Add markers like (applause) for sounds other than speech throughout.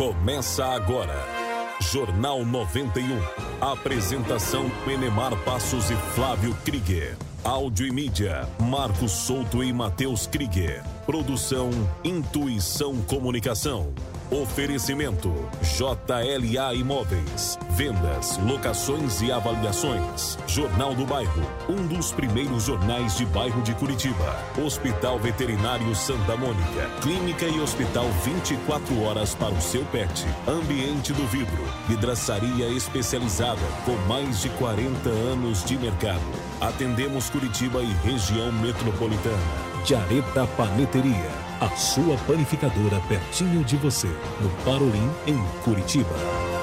Começa agora. Jornal 91. Apresentação Enemar Passos e Flávio Krieger. Áudio e mídia, Marcos Souto e Matheus Krieger. Produção Intuição Comunicação. Oferecimento JLA Imóveis. Vendas, locações e avaliações. Jornal do Bairro, um dos primeiros jornais de bairro de Curitiba. Hospital Veterinário Santa Mônica. Clínica e hospital 24 horas para o seu pet. Ambiente do vidro. Vidraçaria especializada com mais de 40 anos de mercado. Atendemos Curitiba e região metropolitana. Jareta Paneteria, a sua panificadora pertinho de você, no Parolim, em Curitiba.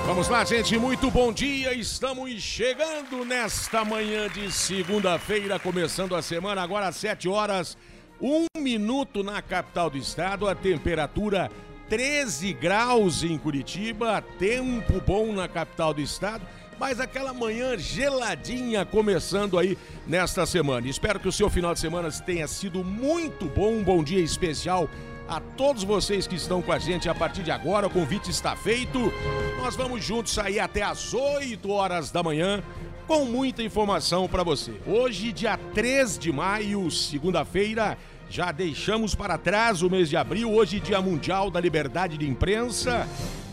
Vamos lá, gente, muito bom dia. Estamos chegando nesta manhã de segunda-feira, começando a semana, agora às 7 horas, um minuto na capital do estado, a temperatura 13 graus em Curitiba, tempo bom na capital do estado mas aquela manhã geladinha começando aí nesta semana. Espero que o seu final de semana tenha sido muito bom, um bom dia especial a todos vocês que estão com a gente a partir de agora. O convite está feito. Nós vamos juntos sair até às 8 horas da manhã com muita informação para você. Hoje, dia 3 de maio, segunda-feira, já deixamos para trás o mês de abril, hoje dia mundial da liberdade de imprensa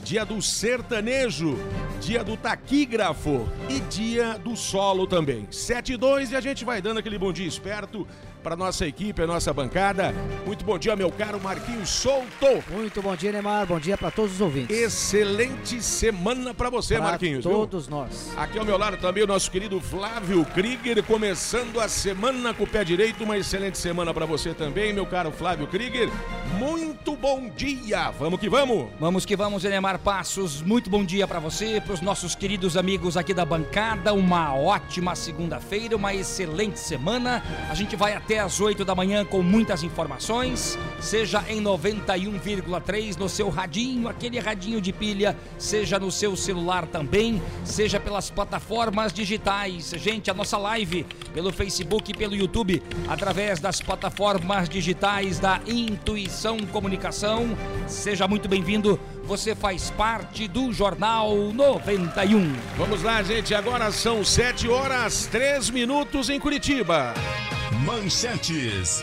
dia do sertanejo, dia do taquígrafo e dia do solo também. 7 e 2 e a gente vai dando aquele bom dia esperto para nossa equipe, a nossa bancada. Muito bom dia, meu caro Marquinhos Souto. Muito bom dia, Neymar. Bom dia para todos os ouvintes. Excelente semana para você, pra Marquinhos. Todos viu? nós. Aqui ao meu lado também o nosso querido Flávio Krieger, começando a semana com o pé direito. Uma excelente semana para você também, meu caro Flávio Krieger. Muito bom dia. Vamos que vamos. Vamos que vamos, Enemar Passos. Muito bom dia para você, para os nossos queridos amigos aqui da bancada. Uma ótima segunda-feira, uma excelente semana. A gente vai até às 8 da manhã com muitas informações, seja em 91,3 no seu radinho, aquele radinho de pilha, seja no seu celular também, seja pelas plataformas digitais. Gente, a nossa live pelo Facebook e pelo YouTube, através das plataformas digitais da Intuição Comunicação. Seja muito bem-vindo. Você faz parte do Jornal 91. Vamos lá, gente. Agora são 7 horas 3 minutos em Curitiba. Manchetes.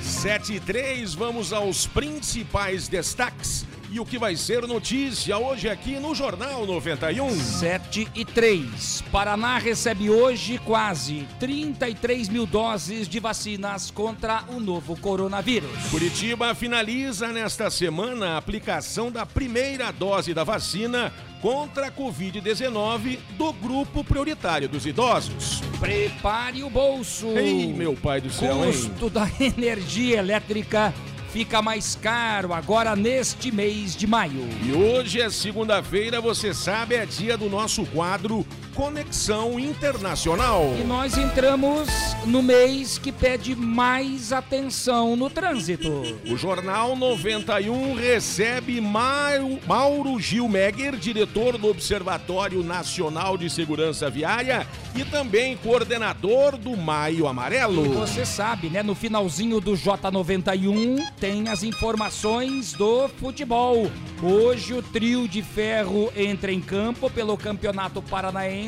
7 e 3, vamos aos principais destaques e o que vai ser notícia hoje aqui no Jornal 91. 7 e 3. Paraná recebe hoje quase 33 mil doses de vacinas contra o novo coronavírus. Curitiba finaliza nesta semana a aplicação da primeira dose da vacina contra a Covid-19 do grupo prioritário dos idosos. Prepare o bolso. Ei, meu pai do céu, hein? Custo da (laughs) energia elétrica fica mais caro agora neste mês de maio. E hoje é segunda-feira, você sabe, é dia do nosso quadro Conexão Internacional. E nós entramos no mês que pede mais atenção no trânsito. O Jornal 91 recebe Mauro Gil Megger, diretor do Observatório Nacional de Segurança Viária e também coordenador do Maio Amarelo. E você sabe, né? No finalzinho do J91 tem as informações do futebol. Hoje o trio de ferro entra em campo pelo Campeonato Paranaense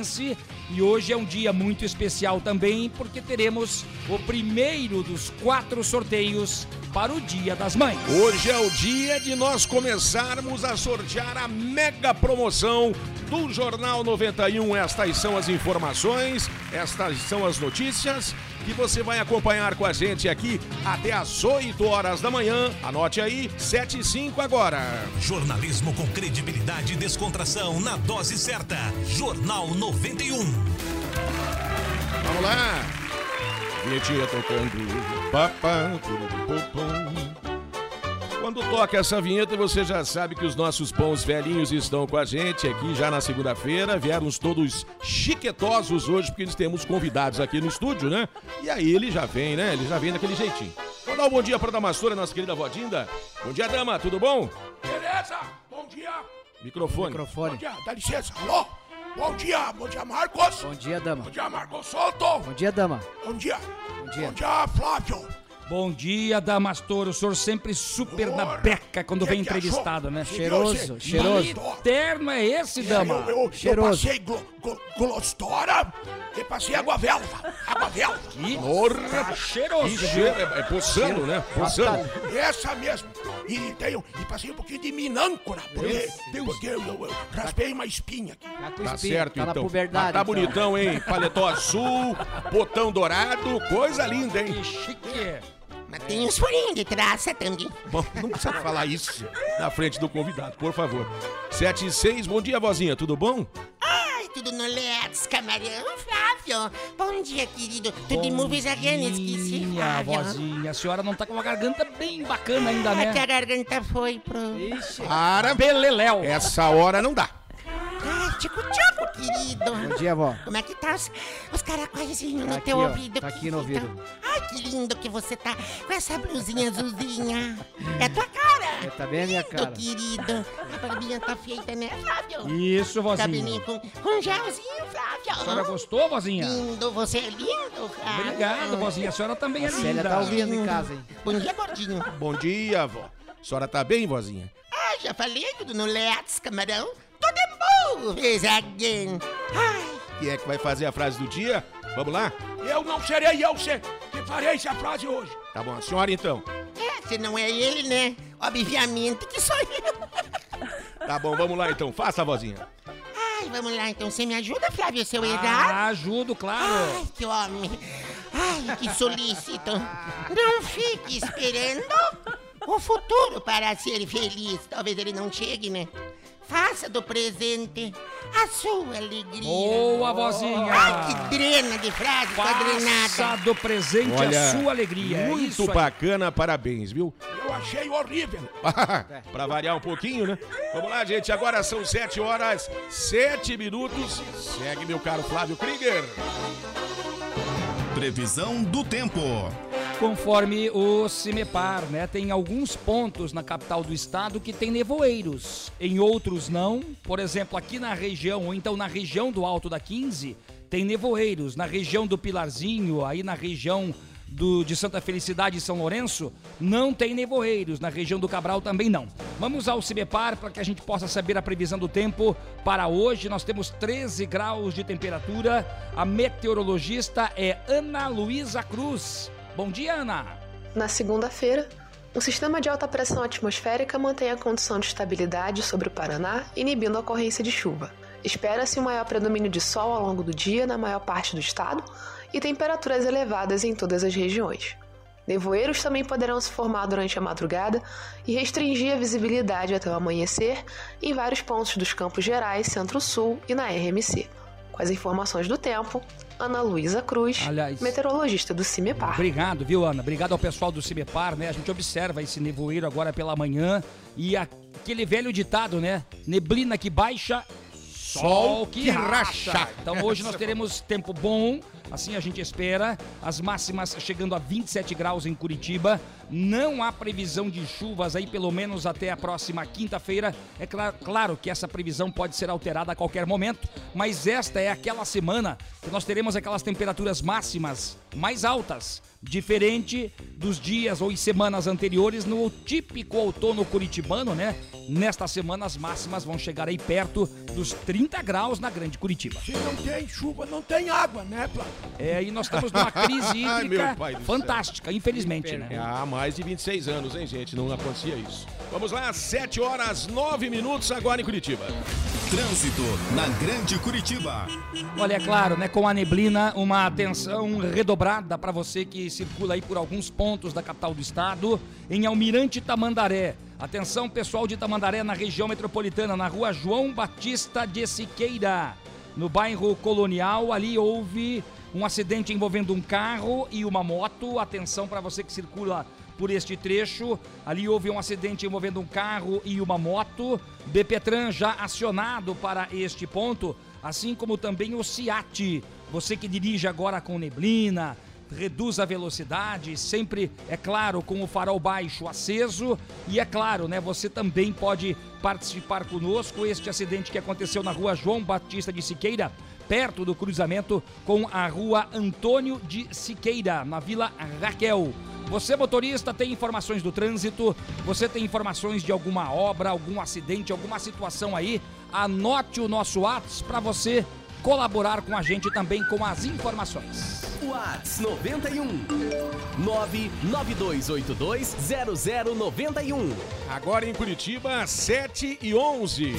e hoje é um dia muito especial também porque teremos o primeiro dos quatro sorteios para o Dia das Mães. Hoje é o dia de nós começarmos a sortear a mega promoção do Jornal 91. Estas são as informações, estas são as notícias que você vai acompanhar com a gente aqui até às 8 horas da manhã. Anote aí, 7 e 5 agora. Jornalismo com credibilidade e descontração na dose certa. Jornal 91. Vamos lá. Vinhetinha tocando. Papá, quando toca essa vinheta, você já sabe que os nossos bons velhinhos estão com a gente aqui já na segunda-feira. Vieram todos chiquetosos hoje, porque eles temos convidados aqui no estúdio, né? E aí ele já vem, né? Ele já vem daquele jeitinho. Vou dar um bom dia pra Damastora, nossa querida Vodinda. Bom dia, dama, tudo bom? Beleza, bom dia. Microfone. Microfone. Bom dia, dá licença, alô? Bom dia, bom dia, Marcos. Bom dia, dama. Bom dia, Marcos Solto. Bom dia, dama. Bom dia. Bom dia. Bom dia, Flávio. Bom dia, Damastor. O senhor sempre super na beca quando que vem que achou? entrevistado, né? Cheiroso, cheiroso. Bonito. Terno é esse, dama? Eu, eu, eu Cheiroso. passei glo, glo, glostora e passei água velva. Água velva. Que Porra! tá cheiroso, Que viu? cheiro, é, é poçando, né? Poçando. Essa mesmo. E, tenho, e passei um pouquinho de minâncora, porque, porque eu, eu- eu raspei uma espinha aqui. Tá Tá espinho, certo, tá então. puberdade. Ah, tá então. bonitão, hein? Paletó azul, botão dourado, coisa linda, hein? Que chique. Mas tem uns furinhos de traça também. Bom, não precisa falar isso na frente do convidado, por favor. 7 e 6, bom dia, vozinha, tudo bom? Ai, tudo no Let's, camarão, Flávio. Bom dia, querido. Tudo em movies again, esqueci, Minha Flávio. vozinha, a senhora não tá com uma garganta bem bacana ainda, É que né? a garganta foi pro... Ixi, Para, Beleléu. essa hora não dá. Ai, tico-tico, querido. bom dia, vó. Como é que tá os, os caracóizinhos no Tá teu aqui, ó, ouvido? tá aqui no ouvido. Ai, que lindo que você tá com essa blusinha azulzinha. É a tua cara. É, tá bem a minha Lindo, cara. querido. A barbinha tá feita, né, Flávio? Isso, vozinha. Cabelinho com, com gelzinho, A senhora Flávio. gostou, vozinha? Lindo, você é lindo, Flávio. Obrigado, vozinha. A senhora também é A Célia linda. tá ouvindo em casa, hein? Bom dia, gordinho. Bom dia, vó. A senhora tá bem, vozinha? Ah, já falei tudo no Let's, camarão. Tudo é movies again. Ai, Quem é que vai fazer a frase do dia? Vamos lá? Eu não serei eu ser que farei essa frase hoje. Tá bom, a senhora então. é, se não é ele, né? Obviamente que sou eu. Tá bom, vamos lá então. Faça a vozinha. Ai, vamos lá, então. Você me ajuda, Flávio, se eu errar? Ah, ajudo, claro. Ai, que homem. Ai, que solícito. Não fique esperando o futuro para ser feliz. Talvez ele não chegue, né? Faça do presente a sua alegria. Boa, vozinha. Ai, que drena de frase Faça quadrinada. do presente Olha, a sua alegria. É Muito isso aí. bacana, parabéns, viu? Eu achei horrível. (laughs) pra variar um pouquinho, né? Vamos lá, gente. Agora são 7 horas, 7 minutos. Segue meu caro Flávio Krieger. Previsão do tempo. Conforme o CIMEPAR, né? Tem alguns pontos na capital do estado que tem nevoeiros. Em outros não. Por exemplo, aqui na região, ou então na região do Alto da 15, tem nevoeiros. Na região do Pilarzinho, aí na região do, de Santa Felicidade e São Lourenço, não tem nevoeiros. Na região do Cabral também não. Vamos ao CIMEPAR para que a gente possa saber a previsão do tempo para hoje. Nós temos 13 graus de temperatura. A meteorologista é Ana Luísa Cruz. Bom dia, Ana. Na segunda-feira, um sistema de alta pressão atmosférica mantém a condição de estabilidade sobre o Paraná, inibindo a ocorrência de chuva. Espera-se um maior predomínio de sol ao longo do dia na maior parte do estado e temperaturas elevadas em todas as regiões. Nevoeiros também poderão se formar durante a madrugada e restringir a visibilidade até o amanhecer em vários pontos dos Campos Gerais, Centro-Sul e na RMC. Com as informações do tempo, Ana Luísa Cruz, Aliás- meteorologista do CIMEPAR. Obrigado, viu, Ana? Obrigado ao pessoal do Cimepar, né? A gente observa esse nevoeiro agora pela manhã e aquele velho ditado, né? Neblina que baixa, sol que racha. Então hoje nós teremos tempo bom, assim a gente espera. As máximas chegando a 27 graus em Curitiba. Não há previsão de chuvas aí, pelo menos até a próxima quinta-feira. É cla- claro que essa previsão pode ser alterada a qualquer momento, mas esta é aquela semana que nós teremos aquelas temperaturas máximas mais altas, diferente dos dias ou semanas anteriores no típico outono curitibano, né? Nesta semana as máximas vão chegar aí perto dos 30 graus na Grande Curitiba. Se não tem chuva, não tem água, né, Flávio? É, e nós estamos numa crise (laughs) hídrica fantástica, infelizmente, né? Há mais de 26 anos, hein, gente? Não acontecia isso. Vamos lá, 7 horas, 9 minutos agora em Curitiba. Trânsito na Grande Curitiba. Olha, é claro, né, com a neblina, uma atenção redobrada para você que circula aí por alguns pontos da capital do estado, em Almirante Tamandaré. Atenção, pessoal de Tamandaré, na região metropolitana, na rua João Batista de Siqueira, no bairro Colonial. Ali houve um acidente envolvendo um carro e uma moto. Atenção para você que circula por este trecho. Ali houve um acidente envolvendo um carro e uma moto. BPTran já acionado para este ponto, assim como também o CIAT. Você que dirige agora com neblina, reduz a velocidade, sempre, é claro, com o farol baixo aceso. E é claro, né, você também pode participar conosco. Este acidente que aconteceu na rua João Batista de Siqueira, perto do cruzamento com a rua Antônio de Siqueira, na Vila Raquel. Você, motorista, tem informações do trânsito, você tem informações de alguma obra, algum acidente, alguma situação aí, anote o nosso WhatsApp para você colaborar com a gente também com as informações. Whats 91 992820091. Agora em Curitiba, 7 e 11.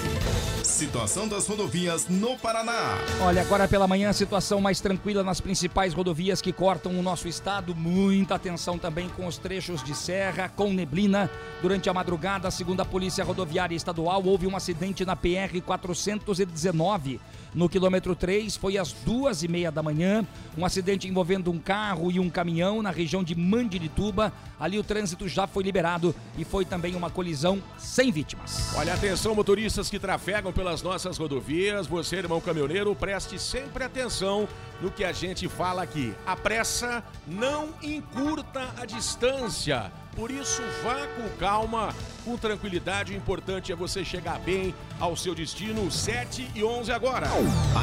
Situação das rodovias no Paraná. Olha, agora pela manhã, a situação mais tranquila nas principais rodovias que cortam o nosso estado. Muita atenção também com os trechos de serra, com neblina. Durante a madrugada, segundo a Polícia Rodoviária Estadual, houve um acidente na PR 419. No quilômetro 3, foi às duas e meia da manhã. Um acidente envolvendo um carro e um caminhão na região de Mandirituba. Ali o trânsito já foi liberado e foi também uma colisão sem vítimas. Olha, atenção, motoristas que trafegam pelas nossas rodovias. Você, irmão caminhoneiro, preste sempre atenção no que a gente fala aqui. A pressa não encurta a distância. Por isso, vá com calma, com tranquilidade. O importante é você chegar bem ao seu destino. 7 e 11 agora.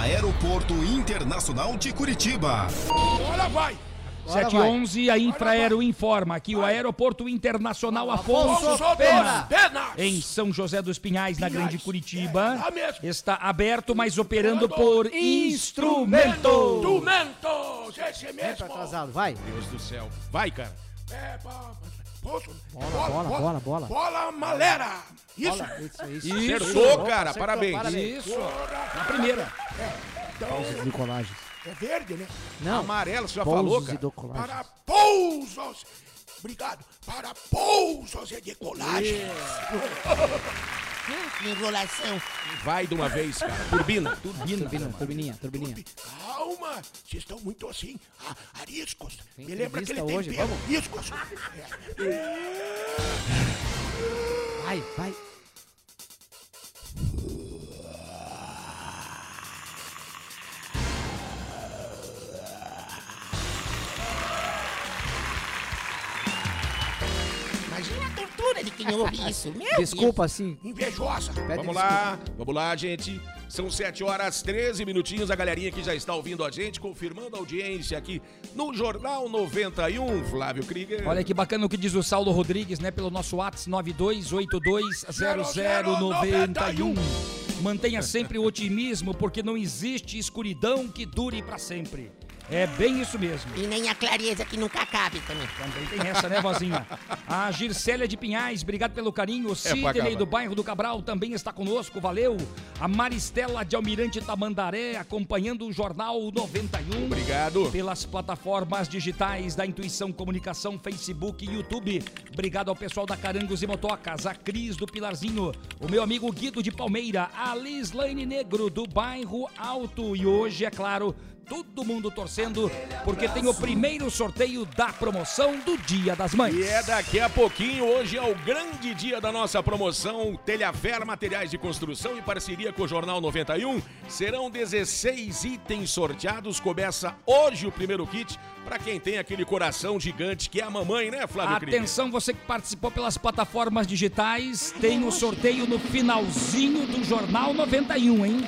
Aeroporto Internacional de Curitiba. Agora vai! 7 e 11, a Infraero informa que o Aeroporto Internacional Afonso Afonso Pena, Penas. em São José dos Pinhais, na Grande Curitiba, É, está aberto, mas operando por instrumento. Instrumentos! Esse mesmo! atrasado, vai. Deus do céu. Vai, cara. É, pa- posso? Bola, bola, bola, bola. Bola malera! Isso! Bola, Isso, isso. Isso. Acertou, Opa, cara. acertou, Parabéns. Isso, na primeira. Pousos e colagens. É verde, né? Não, Amarelo, você já falou, cara. e. Para pousos! Obrigado! Para pousos e decolagem! Que (laughs) enrolação. Vai de uma vez, cara. Turbina. Turbina. Turbina, turbininha, turbininha. Calma! Vocês estão muito assim, a- ariscos. Tem Me lembra aquele hoje, tempero, vamos? riscos. Vai, vai. De isso. Meu Desculpa, assim. Invejosa. Pede Vamos desculpa. lá, vamos lá, gente. São 7 horas 13 minutinhos. A galerinha que já está ouvindo a gente, confirmando a audiência aqui no Jornal 91, Flávio Krieger. Olha que bacana o que diz o Saulo Rodrigues, né? Pelo nosso WhatsApp 92820091. Mantenha sempre o otimismo, porque não existe escuridão que dure para sempre. É bem isso mesmo. E nem a clareza que nunca cabe também. Também tem essa, né, vozinha? A Gircélia de Pinhais, obrigado pelo carinho. O pra Sidney acabar. do bairro do Cabral também está conosco, valeu. A Maristela de Almirante Tamandaré, acompanhando o Jornal 91. Obrigado. Pelas plataformas digitais da Intuição Comunicação, Facebook e YouTube. Obrigado ao pessoal da Carangos e Motocas, a Cris do Pilarzinho, o meu amigo Guido de Palmeira, a Lislaine Negro do bairro Alto. E hoje, é claro, todo mundo torcendo, porque tem o primeiro sorteio da promoção do Dia das Mães. E é daqui a pouquinho, hoje é o grande dia da nossa promoção Telhafer Materiais de Construção em parceria com o Jornal 91. Serão 16 itens sorteados. Começa hoje o primeiro kit para quem tem aquele coração gigante que é a mamãe, né, Flávio? Atenção, você que participou pelas plataformas digitais, tem o sorteio no finalzinho do Jornal 91, hein?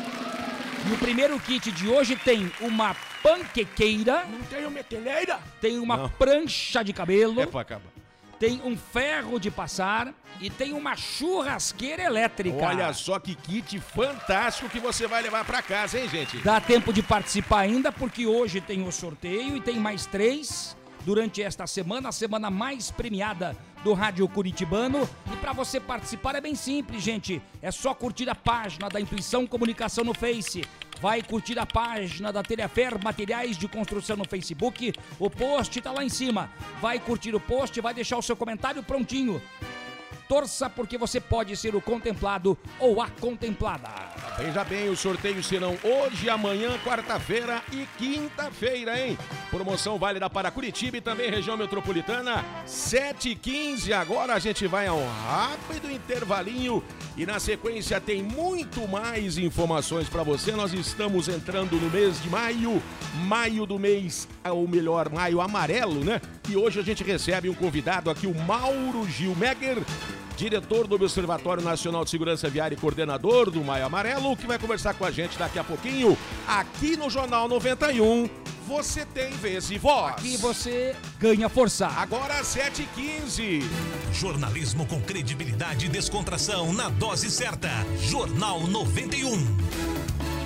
E o primeiro kit de hoje tem uma panquequeira, Não tem meteleira? tem uma Não. prancha de cabelo, É pra acabar. tem um ferro de passar e tem uma churrasqueira elétrica. Olha só que kit fantástico que você vai levar para casa, hein, gente? Dá tempo de participar ainda, porque hoje tem o sorteio e tem mais três durante esta semana, a semana mais premiada do Rádio Curitibano. E para você participar é bem simples, gente. É só curtir a página da Intuição Comunicação no Face. Vai curtir a página da Telefer Materiais de Construção no Facebook. O post tá lá em cima. Vai curtir o post, vai deixar o seu comentário prontinho. Torça porque você pode ser o contemplado ou a contemplada. Veja bem, os sorteios serão hoje, amanhã, quarta-feira e quinta-feira, hein? Promoção válida para Curitiba e também região metropolitana, 7 e 15 Agora a gente vai a um rápido intervalinho e na sequência tem muito mais informações para você. Nós estamos entrando no mês de maio, maio do mês, ou melhor, maio amarelo, né? E hoje a gente recebe um convidado aqui, o Mauro Gilmeger, diretor do Observatório Nacional de Segurança Viária e coordenador do Maio Amarelo, que vai conversar com a gente daqui a pouquinho aqui no Jornal 91, você tem vez e voz. Aqui você ganha forçar. Agora 7h15. Jornalismo com credibilidade e descontração na dose certa. Jornal 91.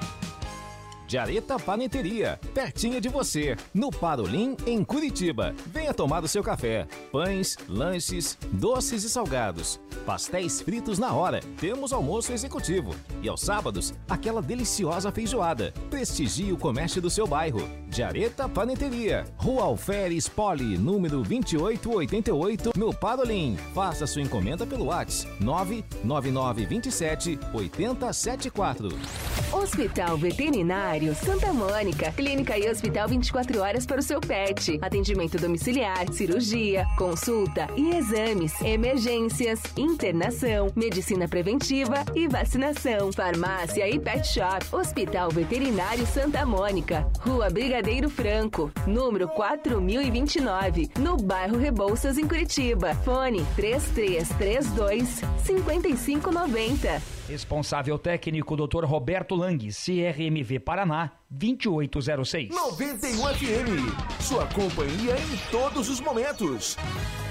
Jareta Paneteria, pertinho de você, no Parolim, em Curitiba. Venha tomar o seu café. Pães, lanches, doces e salgados. Pastéis fritos na hora. Temos almoço executivo. E aos sábados, aquela deliciosa feijoada. Prestigie o comércio do seu bairro. Jareta Paneteria, Rua Alferes Poli, número 2888, no Parolim. Faça sua encomenda pelo WhatsApp 99927 8074. Hospital Veterinário Santa Mônica. Clínica e hospital 24 horas para o seu pet. Atendimento domiciliar, cirurgia, consulta e exames, emergências, internação, medicina preventiva e vacinação. Farmácia e pet shop. Hospital Veterinário Santa Mônica. Rua Brigadeiro Franco, número 4029, no bairro Rebouças, em Curitiba. Fone 3332 5590. Responsável técnico Dr. Roberto Lang, CRMV Paraná, 2806. 91 FM, sua companhia em todos os momentos.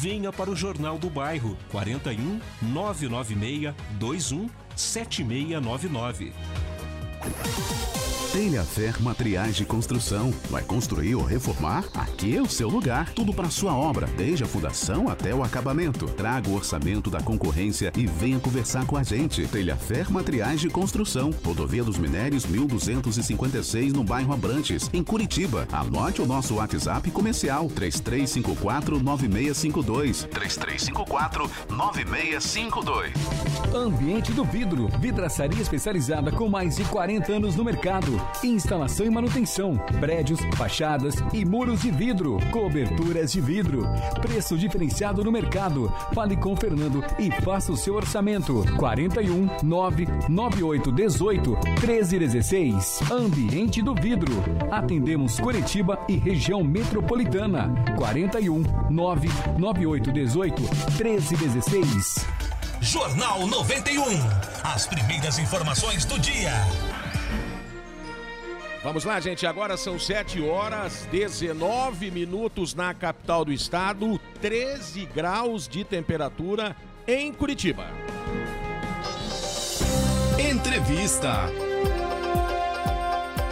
Venha para o Jornal do Bairro 41 996 21 7699. Telhafer Materiais de Construção. Vai construir ou reformar? Aqui é o seu lugar. Tudo para sua obra, desde a fundação até o acabamento. Traga o orçamento da concorrência e venha conversar com a gente. Telhafer Materiais de Construção. Rodovia dos Minérios 1256 no bairro Abrantes, em Curitiba. Anote o nosso WhatsApp comercial 3354 9652. 3354 9652. Ambiente do Vidro. Vidraçaria especializada com mais de 40 anos no mercado. Instalação e manutenção. Prédios, fachadas e muros de vidro. Coberturas de vidro. Preço diferenciado no mercado. Fale com Fernando e faça o seu orçamento. 41 998 18 1316. Ambiente do Vidro. Atendemos Curitiba e região metropolitana. 41 998 18 1316. Jornal 91. As primeiras informações do dia. Vamos lá, gente. Agora são 7 horas 19 minutos na capital do estado, 13 graus de temperatura em Curitiba. Entrevista.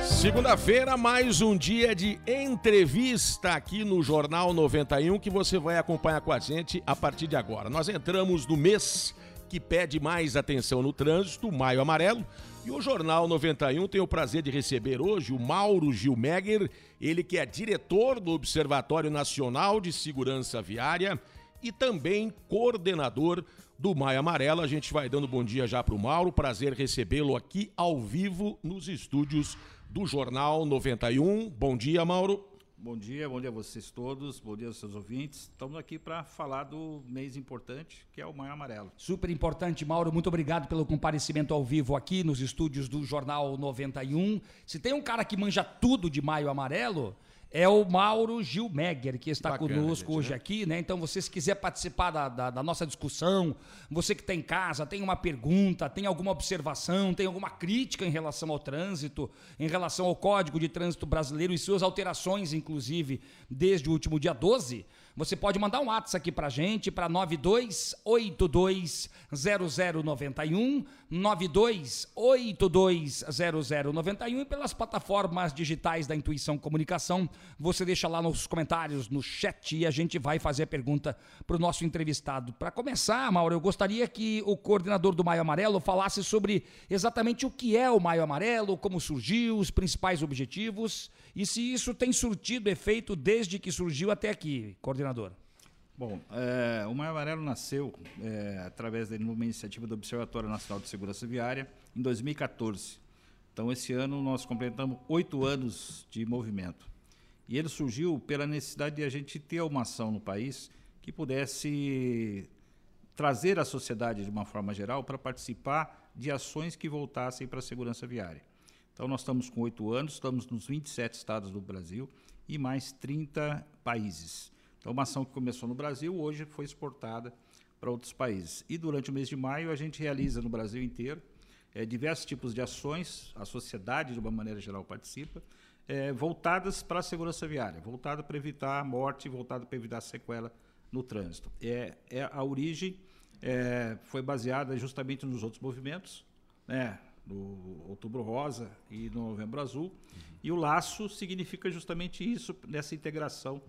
Segunda-feira, mais um dia de entrevista aqui no Jornal 91 que você vai acompanhar com a gente a partir de agora. Nós entramos no mês que pede mais atenção no trânsito, Maio Amarelo, e o Jornal 91 tem o prazer de receber hoje o Mauro Gilmegger, ele que é diretor do Observatório Nacional de Segurança Viária e também coordenador do Maio Amarelo. A gente vai dando bom dia já para o Mauro, prazer recebê-lo aqui ao vivo nos estúdios do Jornal 91. Bom dia, Mauro. Bom dia, bom dia a vocês todos, bom dia aos seus ouvintes. Estamos aqui para falar do mês importante, que é o Maio Amarelo. Super importante, Mauro. Muito obrigado pelo comparecimento ao vivo aqui nos estúdios do Jornal 91. Se tem um cara que manja tudo de Maio Amarelo, é o Mauro Gilmegger, que está Bacana, conosco gente, hoje né? aqui, né? Então, você se quiser participar da, da- da nossa discussão, você que está em casa, tem uma pergunta, tem alguma observação, tem alguma crítica em relação ao trânsito, em relação ao Código de Trânsito Brasileiro e suas alterações, inclusive, desde o último dia 12, Você pode mandar um WhatsApp aqui pra gente, para 92820091, 92820091 e pelas plataformas digitais da Intuição Comunicação. Você deixa lá nos comentários, no chat e a gente vai fazer a pergunta para o nosso entrevistado. Para começar, Mauro, eu gostaria que o coordenador do Maio Amarelo falasse sobre exatamente o que é o Maio Amarelo, como surgiu, os principais objetivos e se isso tem surtido efeito desde que surgiu até aqui, coordenador. Bom, é, o Maio Amarelo nasceu é, através de uma iniciativa do Observatório Nacional de Segurança Viária em 2014. Então, esse ano nós completamos oito anos de movimento. E ele surgiu pela necessidade de a gente ter uma ação no país que pudesse trazer a sociedade, de uma forma geral, para participar de ações que voltassem para a segurança viária. Então, nós estamos com oito anos, estamos nos 27 estados do Brasil e mais 30 países. Então, uma ação que começou no Brasil, hoje foi exportada para outros países. E durante o mês de maio, a gente realiza no Brasil inteiro é, diversos tipos de ações, a sociedade, de uma maneira geral, participa, é, voltadas para a segurança viária, voltada para evitar a morte, voltada para evitar a sequela no trânsito. É, é a origem é, foi baseada justamente nos outros movimentos, né, no Outubro Rosa e no Novembro Azul, uhum. e o laço significa justamente isso, nessa integração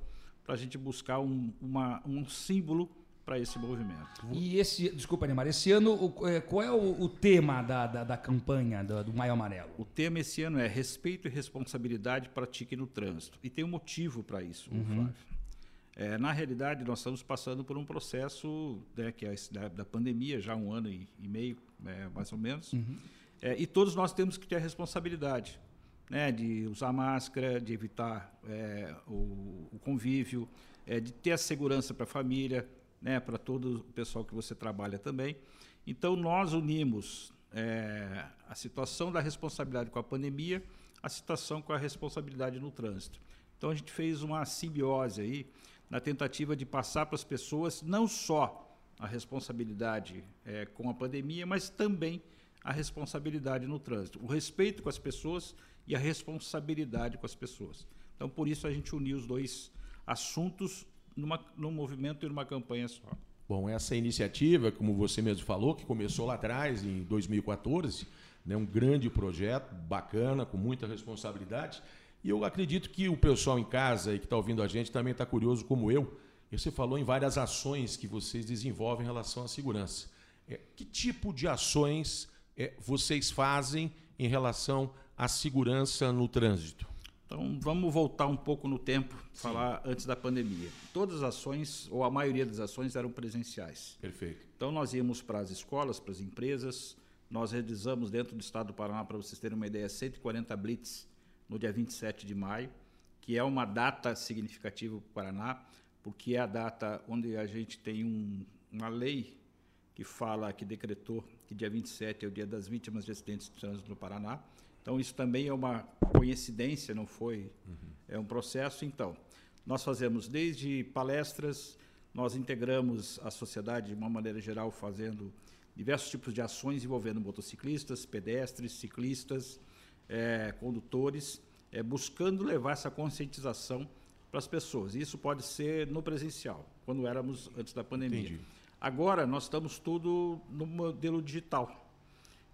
para a gente buscar um, uma, um símbolo para esse movimento. E esse, desculpa, Neymar, esse ano, o, é, qual é o, o tema da, da, da, campanha do, do Maio Amarelo? O tema esse ano é respeito e responsabilidade pratique no trânsito. E tem um motivo para isso, uhum. Flávio. É, na realidade, nós estamos passando por um processo né, que é da, da, pandemia, já um ano e, e meio, é, mais ou menos, uhum. É, e todos nós temos que ter a responsabilidade né, de usar máscara, de evitar é, o, o, convívio, é, de ter a segurança para a família, né, para todo o pessoal que você trabalha também. Então, nós unimos é, a situação da responsabilidade com a pandemia, a situação com a responsabilidade no trânsito. Então, a gente fez uma simbiose aí, na tentativa de passar para as pessoas não só a responsabilidade é, com a pandemia, mas também a responsabilidade no trânsito, o respeito com as pessoas e a responsabilidade com as pessoas. Então, por isso, a gente uniu os dois assuntos numa, num movimento e numa campanha só. Bom, essa iniciativa, como você mesmo falou, que começou lá atrás, em 2014, né, um grande projeto, bacana, com muita responsabilidade. E eu acredito que o pessoal em casa e que está ouvindo a gente também está curioso, como eu. Você falou em várias ações que vocês desenvolvem em relação à segurança. É, que tipo de ações é, vocês fazem em relação à segurança no trânsito? Então vamos voltar um pouco no tempo, Sim. falar antes da pandemia. Todas as ações, ou a maioria das ações, eram presenciais. Perfeito. Então nós íamos para as escolas, para as empresas, nós realizamos dentro do estado do Paraná, para vocês terem uma ideia, 140 blitz no dia 27 de maio, que é uma data significativa para o Paraná, porque é a data onde a gente tem um, uma lei que fala, que decretou que dia 27 é o dia das vítimas de acidentes de trânsito no Paraná. Então, isso também é uma coincidência, não foi? Uhum. É um processo. Então, nós fazemos desde palestras, nós integramos a sociedade de uma maneira geral, fazendo diversos tipos de ações envolvendo motociclistas, pedestres, ciclistas, é, condutores, é, buscando levar essa conscientização para as pessoas. Isso pode ser no presencial, quando éramos antes da pandemia. Entendi. Agora nós estamos tudo no modelo digital.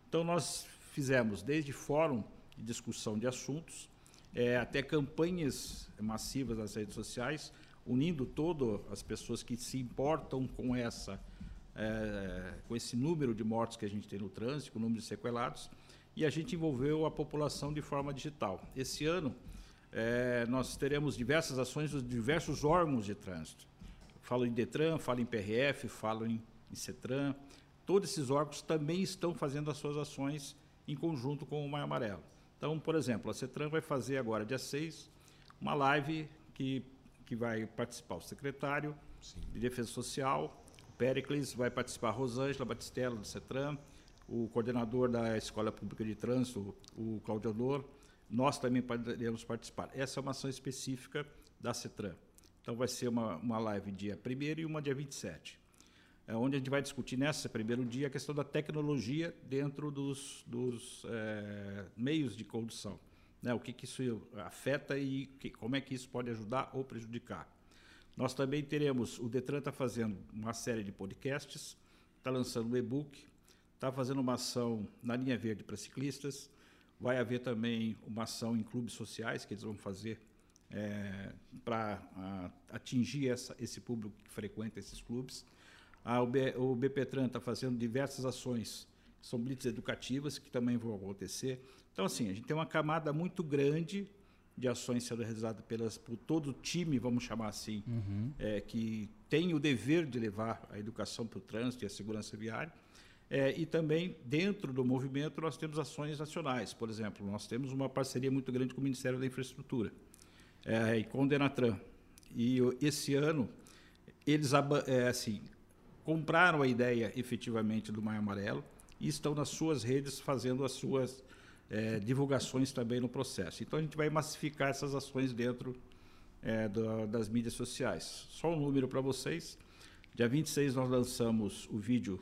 Então nós fizemos desde fórum de discussão de assuntos, é, até campanhas massivas nas redes sociais, unindo todas as pessoas que se importam com essa é, com esse número de mortes que a gente tem no trânsito, o número de sequelados, e a gente envolveu a população de forma digital. Esse ano é, nós teremos diversas ações dos diversos órgãos de trânsito. Falo em Detran, falo em PRF, falo em, em CETRAN. Todos esses órgãos também estão fazendo as suas ações em conjunto com o Maio Amarelo. Então, por exemplo, a CETRAN vai fazer agora, dia 6, uma live que, que vai participar o secretário Sim. de Defesa Social, o Pericles, vai participar a Rosângela Batistella, do CETRAN, o coordenador da Escola Pública de Trânsito, o Claudio Ador, nós também poderemos participar. Essa é uma ação específica da CETRAN. Então vai ser uma, uma live dia 1 e uma dia 27. É onde a gente vai discutir nessa primeiro dia a questão da tecnologia dentro dos, dos é, meios de condução. Né? O que, que isso afeta e que, como é que isso pode ajudar ou prejudicar. Nós também teremos, o Detran está fazendo uma série de podcasts, está lançando um e-book, está fazendo uma ação na linha verde para ciclistas, vai haver também uma ação em clubes sociais que eles vão fazer é, para atingir essa, esse público que frequenta esses clubes. A, o, B, o BPTran está fazendo diversas ações, são blitz educativas que também vão acontecer. Então, assim, a gente tem uma camada muito grande de ações sendo realizadas pelas, por todo o time, vamos chamar assim, Uhum. é, que tem o dever de levar a educação para o trânsito e a segurança viária. É, e também, dentro do movimento, nós temos ações nacionais. Por exemplo, nós temos uma parceria muito grande com o Ministério da Infraestrutura é, e com o Denatran. E esse ano, eles é, assim, compraram a ideia efetivamente do Maio Amarelo e estão nas suas redes fazendo as suas é, divulgações também no processo. Então, a gente vai massificar essas ações dentro é, da- das mídias sociais. Só um número para vocês. Dia 26 nós lançamos o vídeo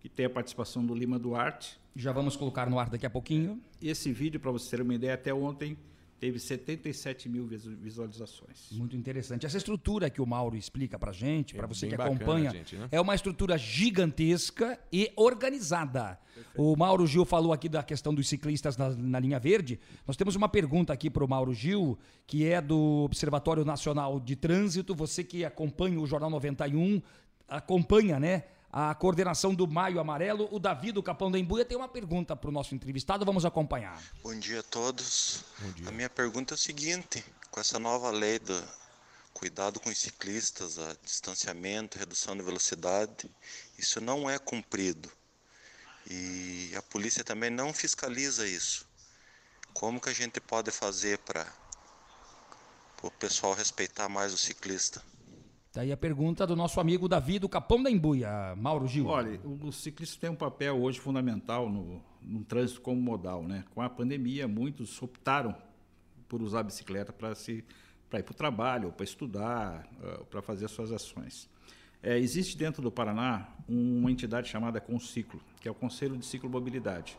que tem a participação do Lima Duarte. Já vamos colocar no ar daqui a pouquinho. Esse vídeo, para você ter uma ideia, até ontem teve 77 mil visu- visualizações. Muito interessante. Essa estrutura que o Mauro explica pra gente, para você que bacana, acompanha, gente, né? é uma estrutura gigantesca e organizada. O Mauro Gil falou aqui da questão dos ciclistas na, na linha verde. Nós temos uma pergunta aqui para o Mauro Gil, que é do Observatório Nacional de Trânsito. Você que acompanha o Jornal 91, acompanha, né? A coordenação do Maio Amarelo, o Davi do Capão da Embuia tem uma pergunta para o nosso entrevistado, vamos acompanhar. Bom dia a todos. A minha pergunta é o seguinte: com essa nova lei do cuidado com os ciclistas, a distanciamento, redução de velocidade, isso não é cumprido. E a polícia também não fiscaliza isso. Como que a gente pode fazer para o pessoal respeitar mais o ciclista? Daí a pergunta do nosso amigo Davi do Capão da Embuia, Mauro Gil. Olha, o ciclista tem um papel hoje fundamental no, no trânsito como modal, né? Com a pandemia, muitos optaram por usar a bicicleta para se para ir para o trabalho, para estudar, para fazer as suas ações. É, existe dentro do Paraná uma entidade chamada Conciclo, que é o Conselho de Ciclomobilidade.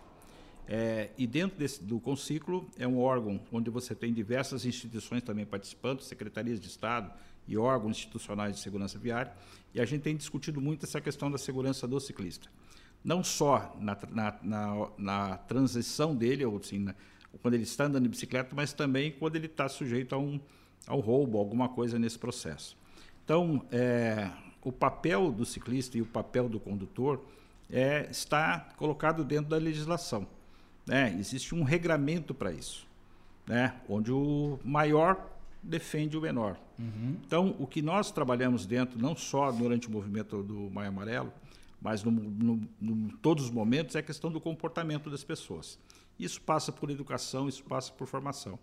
É, e dentro desse, do Conciclo é um órgão onde você tem diversas instituições também participando, secretarias de Estado e órgãos institucionais de segurança viária, e a gente tem discutido muito essa questão da segurança do ciclista. Não só na, na, na, na transição dele, ou assim, na, quando ele está andando de bicicleta, mas também quando ele está sujeito a um, ao roubo, alguma coisa nesse processo. Então, é, o papel do ciclista e o papel do condutor é, está colocado dentro da legislação. Né? Existe um regramento para isso, né? onde o maior defende o menor. Uhum. Então, o que nós trabalhamos dentro, não só durante o movimento do Maio Amarelo, mas no, todos os momentos, é a questão do comportamento das pessoas. Isso passa por educação, isso passa por formação.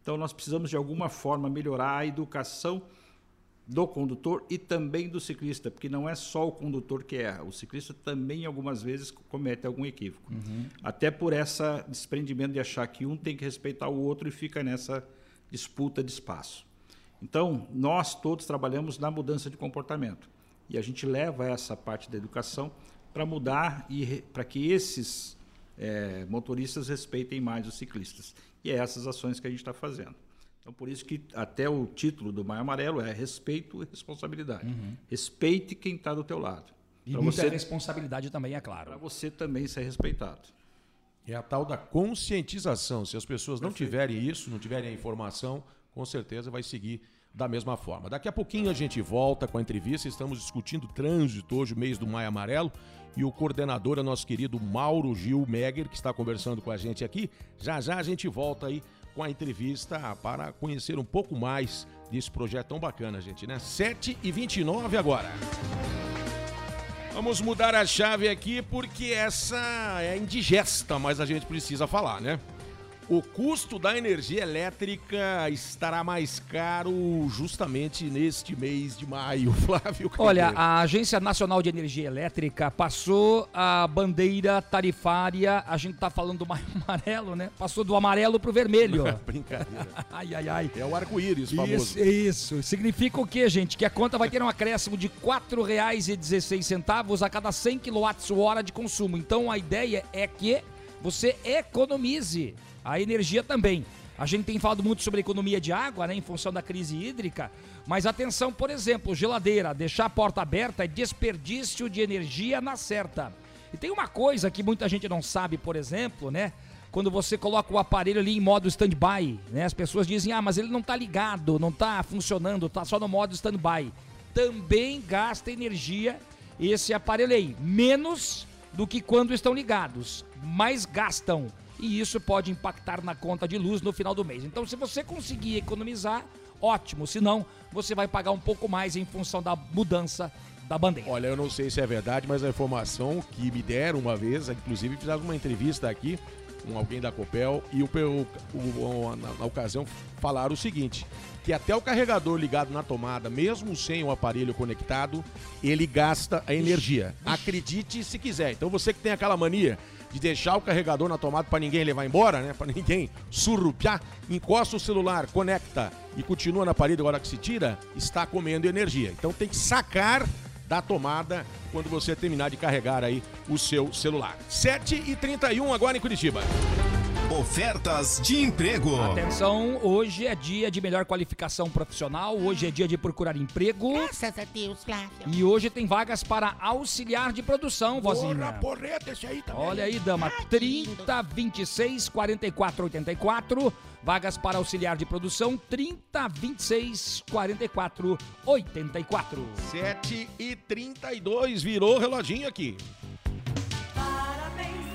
Então, nós precisamos, de alguma forma, melhorar a educação do condutor e também do ciclista, porque não é só o condutor que erra, o ciclista também algumas vezes comete algum equívoco. Uhum. Até por esse desprendimento de achar que um tem que respeitar o outro e fica nessa disputa de espaço. Então, nós todos trabalhamos na mudança de comportamento e a gente leva essa parte da educação para mudar e para que esses é, motoristas respeitem mais os ciclistas. E é essas ações que a gente está fazendo. Então, por isso que até o título do Maio Amarelo é respeito e responsabilidade. Uhum. Respeite quem está do teu lado. E Pra muita você, responsabilidade também, é claro. Para você também ser respeitado. É a tal da conscientização. Se as pessoas não tiverem isso, não tiverem a informação, com certeza vai seguir da mesma forma. Daqui a pouquinho a gente volta com a entrevista. Estamos discutindo trânsito hoje, mês do Maio Amarelo. E o coordenador é nosso querido Mauro Gil Megger, que está conversando com a gente aqui. Já já a gente volta aí com a entrevista para conhecer um pouco mais desse projeto tão bacana, gente, né? 7 e 29 agora. Vamos mudar a chave aqui porque essa é indigesta, mas a gente precisa falar, né? O custo da energia elétrica estará mais caro justamente neste mês de maio, (laughs) Flávio. Olha, a Agência Nacional de Energia Elétrica passou a bandeira tarifária, a gente tá falando do (laughs) amarelo, né? Passou do amarelo pro vermelho. (laughs) Brincadeira. ai, ai, ai. É o arco-íris famoso. Isso, isso. Significa o quê, gente? Que a conta vai ter um acréscimo de R$ 4,16 a cada 100 kWh de consumo. Então a ideia é que você economize a energia também. A gente tem falado muito sobre economia de água, né, em função da crise hídrica. Mas atenção, por exemplo, geladeira, deixar a porta aberta é desperdício de energia na certa. E tem uma coisa que muita gente não sabe, por exemplo, né? Quando você coloca o aparelho ali em modo stand-by, né? As pessoas dizem, ah, mas ele não está ligado, não está funcionando, está só no modo stand-by. Também gasta energia esse aparelho aí, menos do que quando estão ligados, mas gastam. E isso pode impactar na conta de luz no final do mês. Então, se você conseguir economizar, ótimo. Se não, você vai pagar um pouco mais em função da mudança da bandeira. Olha, eu não sei se é verdade, mas a informação que me deram uma vez, inclusive fizeram uma entrevista aqui com alguém da Copel e o, o, o na, na, ocasião falaram o seguinte, que até o carregador ligado na tomada, mesmo sem o aparelho conectado, ele gasta a energia. Acredite se quiser. Então você que tem aquela mania de deixar o carregador na tomada para ninguém levar embora, né? Para ninguém surrupiar, encosta o celular, conecta e continua na parede agora que se tira, está comendo energia. Então tem que sacar da tomada quando você terminar de carregar aí o seu celular. 7h31 agora em Curitiba. Ofertas de emprego. Atenção, hoje é dia de melhor qualificação profissional, hoje é dia de procurar emprego. Graças a Deus, Flávio. E hoje tem vagas para auxiliar de produção, vozinha. Porra, porreta esse aí também. Olha aí, dama, 30, 26, 44, 84. Vagas para auxiliar de produção, 30, 26, 44, 84. 7 e 32 virou o reloginho aqui.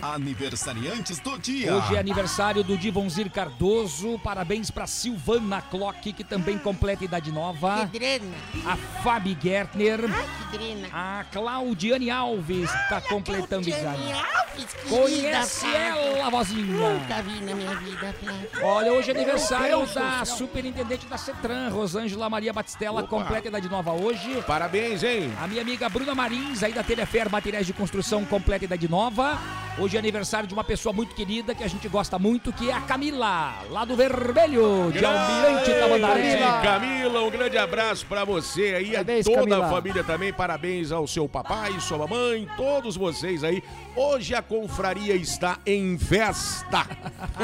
Aniversariantes do dia. Hoje é aniversário do Divonzir Cardoso. Parabéns para Silvana Clock, que também completa idade nova. Que drena. A Fabi Gertner. Ai, que drena. A Claudiane Alves está completando idade. Alves, querida, Conhece Flávio. ela, vozinha? Nunca vi na minha vida, Flávio. Olha, hoje é aniversário Deus da céu. superintendente da CETRAN, Rosângela Maria Batistella, Opa. completa idade nova hoje. Parabéns, hein? A minha amiga Bruna Marins, aí da Telefer Materiais de Construção, completa idade nova. Hoje é aniversário de uma pessoa muito querida que a gente gosta muito, que é a Camila, lá do Vermelho, de Almirante Tamandaré. Camila, um grande abraço pra você aí, Parabéns, a toda Camila. a família também. Parabéns ao seu papai, sua mamãe, todos vocês aí. Hoje a confraria está em festa.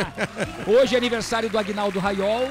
(laughs) Hoje é aniversário do Agnaldo Raiol,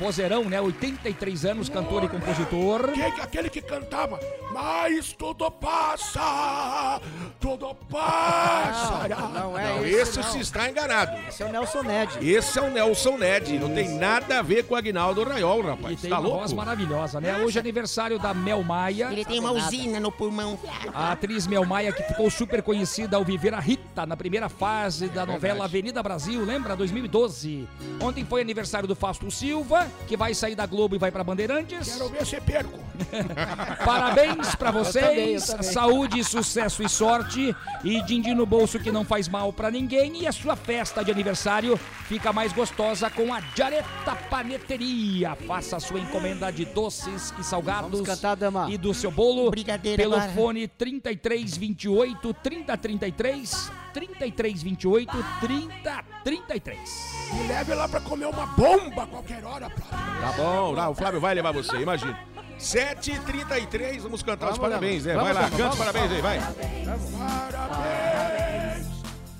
vozeirão, né? 83 anos, cantor e compositor. Quem que aquele que cantava? Mas tudo passa, tudo passa. (laughs) Não é Não, esse, esse não. se está enganado. Esse é o Nelson Ned. Esse é o Nelson Ned, não tem nada a ver com o Agnaldo Raiol, rapaz. E tem tá uma louco? voz maravilhosa, né? Hoje é aniversário da Mel Maia. Ele tem uma usina no pulmão. A atriz Mel Maia, que ficou super conhecida ao viver a Rita na primeira fase da novela Avenida Brasil, lembra? 2012. Ontem foi aniversário do Fausto Silva, que vai sair da Globo e vai pra Bandeirantes. Quero ver se perco. (laughs) Parabéns pra também, eu vocês. também. Saúde, sucesso e sorte. E din-din no bolso que não faz mal pra ninguém. E a sua festa de aniversário fica mais gostosa com a Jareta Paneteria. Faça a sua encomenda de doces e salgados. Cantar, dama. E do seu bolo Brigadeiro pelo agora. fone 3328 3033 3328 3033. Me leve lá pra comer uma bomba a qualquer hora, Flávio. Tá bom, não, o Flávio vai levar você, imagina. 7h33, vamos cantar os Vamos, parabéns, né? Vai lá, vamos, canta os parabéns aí, vai. Parabéns.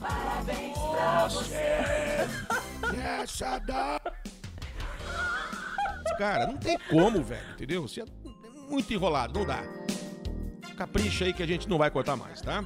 Parabéns pra você. Nessa da... Cara, não tem como, velho, entendeu? Você é muito enrolado, não dá. Capricha aí que a gente não vai cortar mais, tá?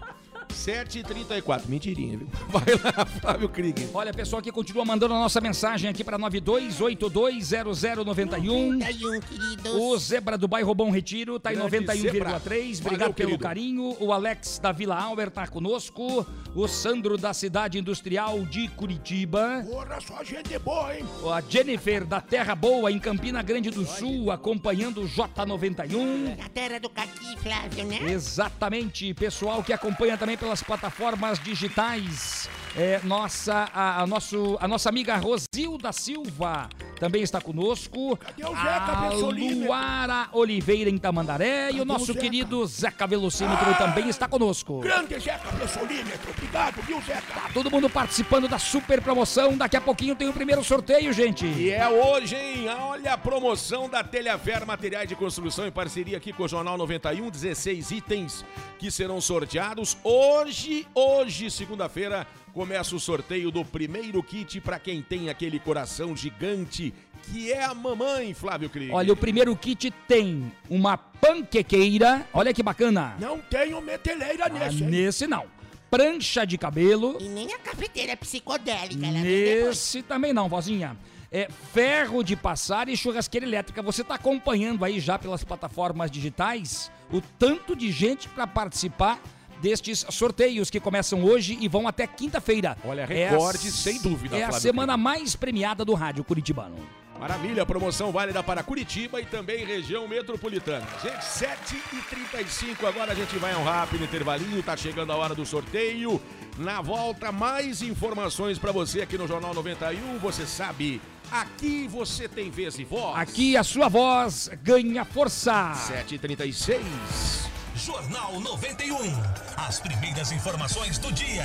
7h34, mentirinha, viu? (laughs) Vai lá, Flávio Krieger. Olha, pessoal que continua mandando a nossa mensagem aqui para 92820091. 31, queridos. O Zebra do bairro Bom Retiro tá em Grande 91,3. Zebra. Obrigado Valeu, pelo querido. carinho. O Alex da Vila Alber tá conosco. O Sandro da Cidade Industrial de Curitiba. Porra, só gente boa, hein? A Jennifer da Terra Boa em Campina Grande do Sul acompanhando o J91. A terra do caqui, Flávio, né? Exatamente, pessoal que acompanha também pelas plataformas digitais. É, nossa, a, a nosso, a nossa amiga Rosilda Silva, também está conosco. Cadê o Zeca a? Luara Oliveira em Tamandaré e o nosso Zeca? querido Zeca Velocímetro também está conosco. Grande Zeca Pessolímetro, obrigado, viu, Zeca? Todo mundo participando da super promoção. Daqui a pouquinho tem o primeiro sorteio, gente. E é hoje, hein? Olha a promoção da Telhafer Materiais de Construção em parceria aqui com o Jornal 91, 16 itens que serão sorteados. Hoje, hoje, segunda-feira, começa o sorteio do primeiro kit para quem tem aquele coração gigante que é a mamãe, Flávio Cris. Olha, o primeiro kit tem uma panquequeira. Olha que bacana. Não tenho meteleira Ah, nesse, hein? nesse não. Prancha de cabelo. E nem a cafeteira psicodélica, vem depois. Nesse também não, vozinha. É ferro de passar e churrasqueira elétrica. Você está acompanhando aí já pelas plataformas digitais o tanto de gente para participar destes sorteios que começam hoje e vão até quinta-feira. Olha, É a- recorde, sem dúvida, É a Flávio semana mais premiada do rádio curitibano. Maravilha, promoção válida para Curitiba e também região metropolitana. Gente, 7h35, agora a gente vai a um rápido intervalinho, tá chegando a hora do sorteio. Na volta, mais informações para você aqui no Jornal 91. Você sabe, aqui você tem vez e voz. Aqui a sua voz ganha força. 7h36. Jornal 91. As primeiras informações do dia.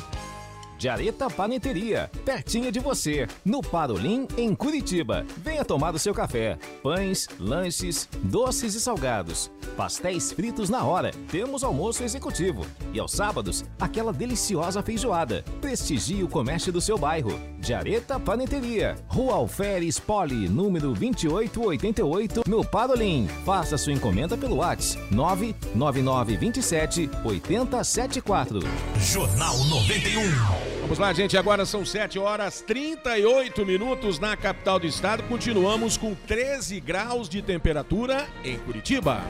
Jareta Paneteria, pertinho de você, no Parolim, em Curitiba. Venha tomar o seu café. Pães, lanches, doces e salgados. Pastéis fritos na hora. Temos almoço executivo. E aos sábados, aquela deliciosa feijoada. Prestigie o comércio do seu bairro. Jareta Paneteria, Rua Alferes Poli, número 2888, no Parolim. Faça sua encomenda pelo WhatsApp 99927 8074. Jornal 91. Vamos lá, gente. Agora são 7 horas 38 minutos na capital do estado. Continuamos com 13 graus de temperatura em Curitiba.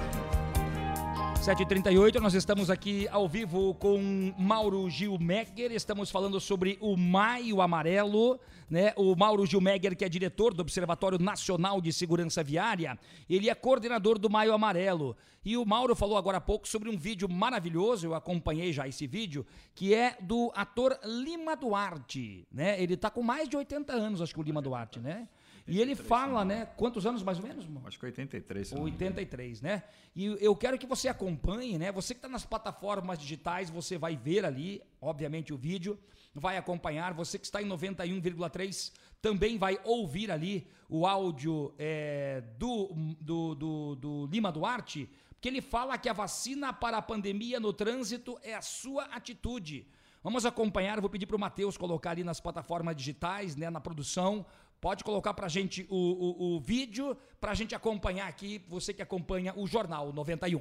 7h38, nós estamos aqui ao vivo com Mauro Gilmegger, estamos falando sobre o Maio Amarelo, né? O Mauro Gilmegger, que é diretor do Observatório Nacional de Segurança Viária, ele é coordenador do Maio Amarelo. E o Mauro falou agora há pouco sobre um vídeo maravilhoso, eu acompanhei já esse vídeo, que é do ator Lima Duarte, né? Ele tá com mais de 80 anos, acho que o Lima Duarte, né? E ele fala, né? Quantos anos mais ou menos? Acho que 83. se não me engano. 83, né? E eu quero que você acompanhe, né? Você que está nas plataformas digitais, você vai ver ali, obviamente, o vídeo, vai acompanhar. Você que está em 91,3 também vai ouvir ali o áudio é, do, do, do, do Lima Duarte, porque ele fala que a vacina para a pandemia no trânsito é a sua atitude. Vamos acompanhar, vou pedir para o Matheus colocar ali nas plataformas digitais, né, na produção, Pode colocar pra gente o, o, o vídeo, pra gente acompanhar aqui, você que acompanha o Jornal 91.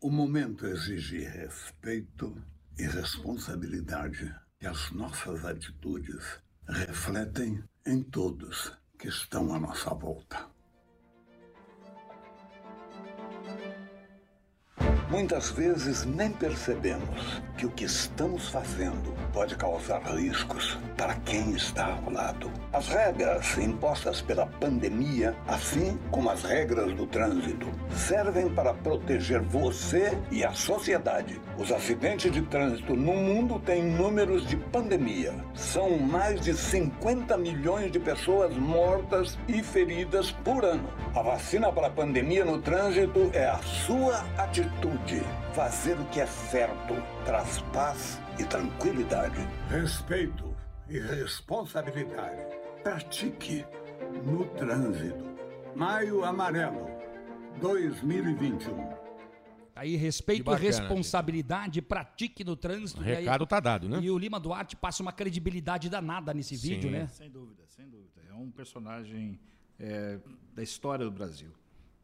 O momento exige respeito e responsabilidade. E as nossas atitudes refletem em todos que estão à nossa volta. Muitas vezes nem percebemos que o que estamos fazendo pode causar riscos para quem está ao lado. As regras impostas pela pandemia, assim como as regras do trânsito, servem para proteger você e a sociedade. Os acidentes de trânsito no mundo têm números de pandemia. São mais de 50 milhões de pessoas mortas e feridas por ano. A vacina para a pandemia no trânsito é a sua atitude. Fazer o que é certo traz paz e tranquilidade. Respeito e responsabilidade. Pratique no trânsito. Maio Amarelo 2021. Aí, respeito bacana, e responsabilidade, pratique no trânsito. O E aí- recado tá dado, né? E o Lima Duarte passa uma credibilidade danada nesse vídeo, né? Sem dúvida, sem dúvida. É um personagem é, da história do Brasil.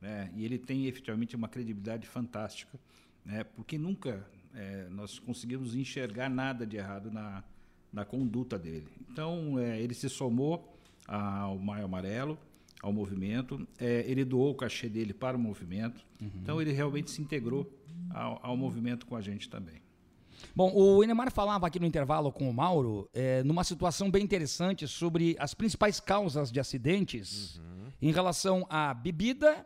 Né? E ele tem efetivamente uma credibilidade fantástica, né? porque nunca é, nós conseguimos enxergar nada de errado na, na conduta dele. Então, é, ele se somou ao Maio Amarelo, ao movimento, é, ele doou o cachê dele para o movimento, então ele realmente se integrou ao, ao movimento com a gente também. Bom, o Enemar falava aqui no intervalo com o Mauro, é, numa situação bem interessante sobre as principais causas de acidentes em relação à bebida,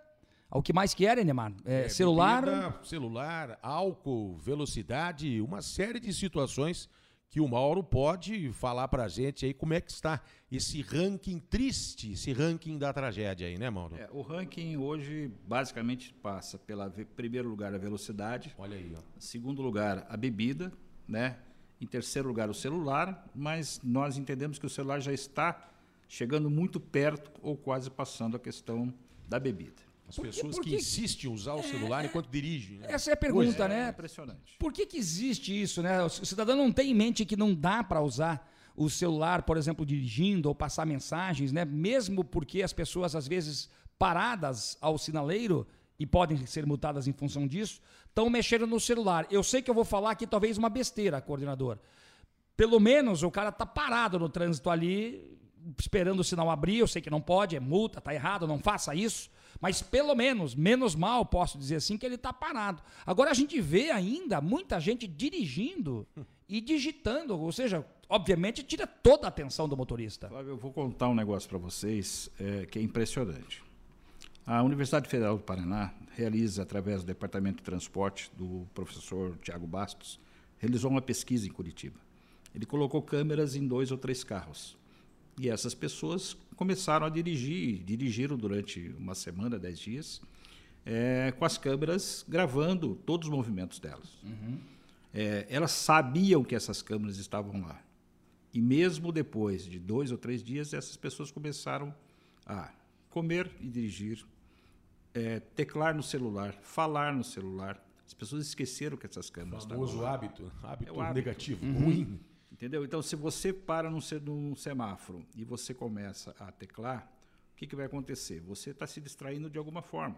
ao que mais que era, Enemar? É, É, celular. bebida, celular, álcool, velocidade, uma série de situações que o Mauro pode falar pra gente aí como é que está esse ranking triste, esse ranking da tragédia aí, né, Mauro? É, o ranking hoje basicamente passa pela primeiro lugar a velocidade. Olha aí, ó. Segundo lugar a bebida, né? Em terceiro lugar o celular, mas nós entendemos que o celular já está chegando muito perto ou quase passando a questão da bebida. As pessoas que insistem em usar o celular enquanto dirigem. né? Essa é a pergunta, Hoje. né? impressionante. Por que, que existe isso, né? O cidadão não tem em mente que não dá para usar o celular, por exemplo, dirigindo ou passar mensagens, né? Mesmo porque as pessoas, às vezes, paradas ao sinaleiro e podem ser multadas em função disso, estão mexendo no celular. Eu sei que eu vou falar aqui talvez uma besteira, coordenador. Pelo menos o cara tá parado no trânsito ali, esperando o sinal abrir. Eu sei que não pode, é multa, tá errado, não faça isso. Mas pelo menos, menos mal, posso dizer assim, que ele tá parado. Agora a gente vê ainda muita gente dirigindo e digitando, ou seja, obviamente tira toda a atenção do motorista. Flávio, eu vou contar um negócio para vocês é, que é impressionante. A Universidade Federal do Paraná realiza, através do Departamento de Transporte do professor Tiago Bastos, realizou uma pesquisa em Curitiba. Ele colocou câmeras em dois ou três carros. E essas pessoas começaram a dirigir, dirigiram durante uma semana, dez dias, é, com as câmeras gravando todos os movimentos delas. É, elas sabiam que essas câmeras estavam lá. E mesmo depois de dois ou três dias, essas pessoas começaram a comer e dirigir, é, teclar no celular, falar no celular. As pessoas esqueceram que essas câmeras Famoso estavam lá. hábito, hábito É o negativo, Uhum. ruim. Entendeu? Então, se você para num, se- num semáforo e você começa a teclar, o que, que vai acontecer? Você está se distraindo de alguma forma.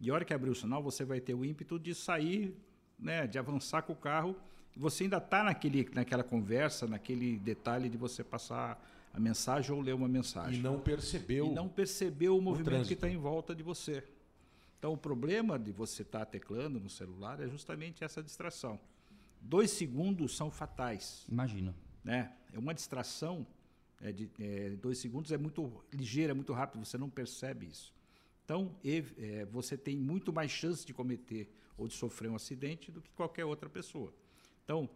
E a hora que abrir o sinal, você vai ter o ímpeto de sair, né, de avançar com o carro. Você ainda está naquela conversa, naquele detalhe de você passar a mensagem ou ler uma mensagem. E não percebeu E não percebeu o movimento que trânsito. está em volta de você. Então, o problema de você estar teclando no celular é justamente essa distração. Dois segundos são fatais. Imagino. Né? É uma distração. É de, é, dois segundos é muito ligeira, é muito rápido, você não percebe isso. Então, é, você tem muito mais chance de cometer ou de sofrer um acidente do que qualquer outra pessoa. Então,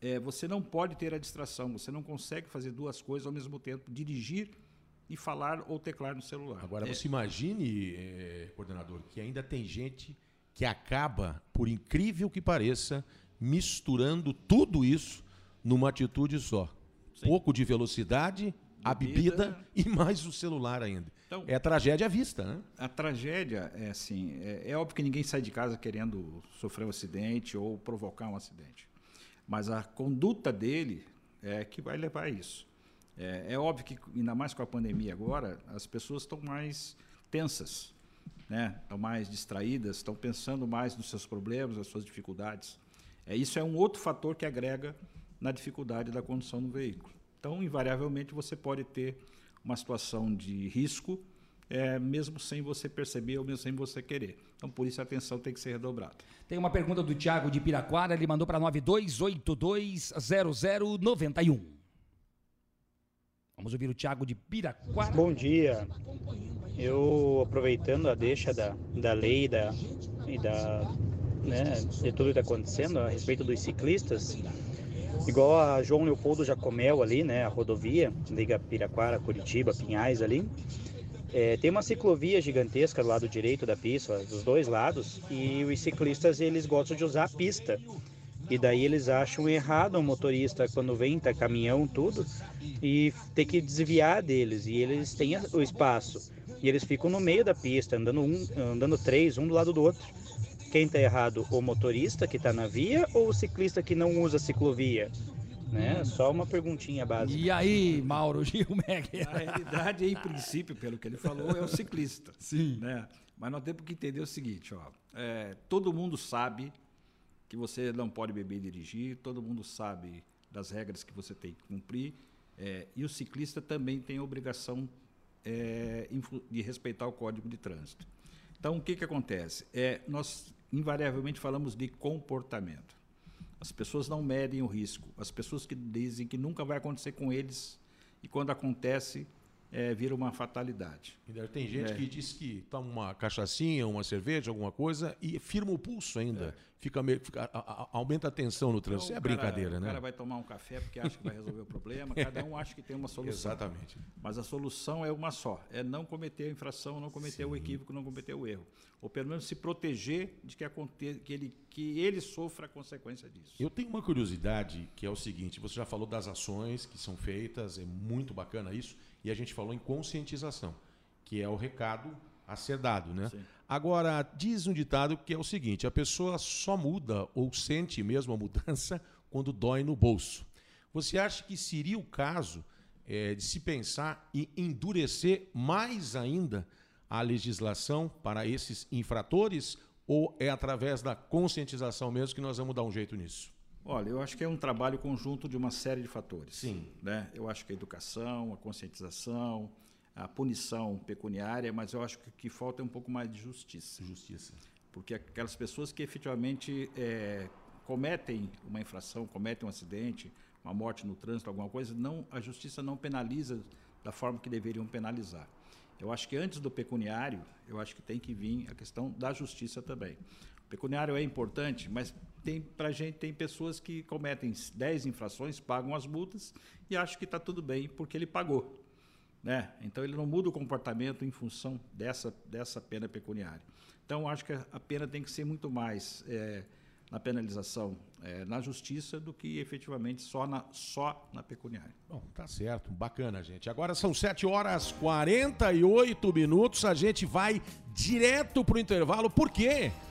é, você não pode ter a distração, você não consegue fazer duas coisas ao mesmo tempo, dirigir e falar ou teclar no celular. Agora É, você imagine, eh, coordenador, que ainda tem gente que acaba, por incrível que pareça, misturando tudo isso numa atitude só. Pouco de velocidade, a bebida e mais o celular ainda. Então- é tragédia à vista, né? A tragédia é assim, é, é óbvio que ninguém sai de casa querendo sofrer um acidente ou provocar um acidente, mas a conduta dele é que vai levar a isso. É, é óbvio que, ainda mais com a pandemia agora, as pessoas estão mais tensas, né? estão mais distraídas, estão pensando mais nos seus problemas, nas suas dificuldades. É, isso é um outro fator que agrega na dificuldade da condução do veículo. Então, invariavelmente, você pode ter uma situação de risco, é, mesmo sem você perceber ou mesmo sem você querer. Então, por isso, a atenção tem que ser redobrada. Tem uma pergunta do Thiago de Piraquara, ele mandou para 92820091. Vamos ouvir o Thiago de Piraquara. Bom dia. Eu, aproveitando a deixa da, da lei da, e da, né, de tudo que está acontecendo a respeito dos ciclistas, igual a João Leopoldo Jacomel ali, né, a rodovia, liga Piraquara, Curitiba, Pinhais ali, é, tem uma ciclovia gigantesca do lado direito da pista, dos dois lados, e os ciclistas eles gostam de usar a pista. E daí eles acham errado o motorista quando vem, tá caminhão, tudo, e tem que desviar deles. E eles têm o espaço. E eles ficam no meio da pista, andando um, andando três, um do lado do outro. Quem tá errado? O motorista que tá na via ou o ciclista que não usa ciclovia? Né? Só uma perguntinha básica. E aí, Mauro Gilmeg? Na realidade, em princípio, pelo que ele falou, é o ciclista. Sim. Né? Mas nós temos que entender o seguinte, ó. É, todo mundo sabe que você não pode beber e dirigir, todo mundo sabe das regras que você tem que cumprir, é, e o ciclista também tem a obrigação é, de respeitar o código de trânsito. Então, o que, que acontece? É, nós invariavelmente falamos de comportamento. As pessoas não medem o risco. As pessoas que dizem que nunca vai acontecer com eles e quando acontece, é, vira uma fatalidade. Tem gente É. que diz que toma uma cachaçinha, uma cerveja, alguma coisa e firma o pulso ainda. Fica, meio- fica- a- a- aumenta a tensão no trânsito. Então, é o cara- brincadeira, O né? cara vai tomar um café porque acha que vai resolver o problema. (laughs) Cada um acha que tem uma (laughs) solução. Exatamente. Mas a solução é uma só: é não cometer a infração, não cometer o equívoco, não cometer o erro. Ou pelo menos se proteger de que, aconte que, ele, que ele sofra a consequência disso. Eu tenho uma curiosidade que é o seguinte: você já falou das ações que são feitas, é muito bacana isso, e a gente falou em conscientização, que é o recado a ser dado, né? Agora, diz um ditado que é o seguinte: a pessoa só muda ou sente mesmo a mudança (laughs) quando dói no bolso. Você acha que seria o caso eh, de se pensar em endurecer mais ainda a legislação para esses infratores? Ou é através da conscientização mesmo que nós vamos dar um jeito nisso? Olha, eu acho que é um trabalho conjunto de uma série de fatores. Sim. Né? Eu acho que a educação, a conscientização, a punição pecuniária, mas eu acho que que falta é um pouco mais de justiça. Justiça. Porque aquelas pessoas que efetivamente é, cometem uma infração, cometem um acidente, uma morte no trânsito, alguma coisa, não, a justiça não penaliza da forma que deveriam penalizar. Eu acho que antes do pecuniário, eu acho que tem que vir a questão da justiça também. O pecuniário é importante, mas tem pra gente tem pessoas que cometem 10 infrações, pagam as multas e acham que está tudo bem porque ele pagou. Né? Então ele não muda o comportamento em função dessa, dessa pena pecuniária. Então acho que a pena tem que ser muito mais é, na penalização, é, na justiça, do que efetivamente só na, só na pecuniária. Bom, tá certo, bacana, gente. Agora são 7 horas 48 minutos, a gente vai direto pro intervalo. Por quê? Porque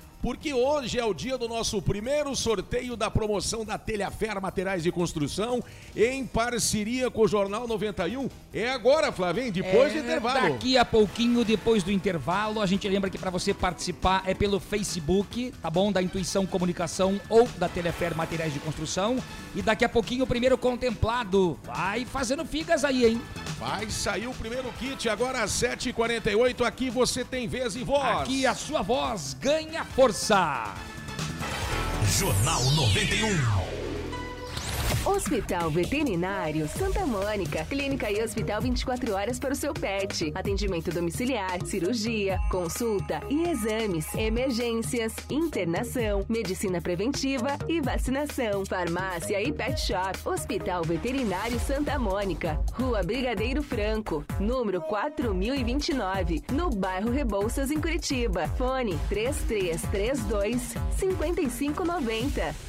hoje é o dia do nosso primeiro sorteio da promoção da Telhafer Materiais de Construção, em parceria com o Jornal 91. É agora, Flavinho, depois do É, intervalo. Daqui a pouquinho, depois do intervalo, a gente lembra que para você participar é pelo Facebook, tá bom? Da Intuição Comunicação ou da Telefer Materiais de Construção. E daqui a pouquinho o primeiro contemplado. Vai fazendo figas aí, hein? Vai sair o primeiro kit agora às 7h48. Aqui você tem vez e voz. Aqui a sua voz ganha força. Jornal 91. Hospital Veterinário Santa Mônica. Clínica e hospital 24 horas para o seu pet. Atendimento domiciliar, cirurgia, consulta e exames, emergências, internação, medicina preventiva e vacinação. Farmácia e pet shop. Hospital Veterinário Santa Mônica. Rua Brigadeiro Franco, número 4029, no bairro Rebouças, em Curitiba. Fone 3332 5590.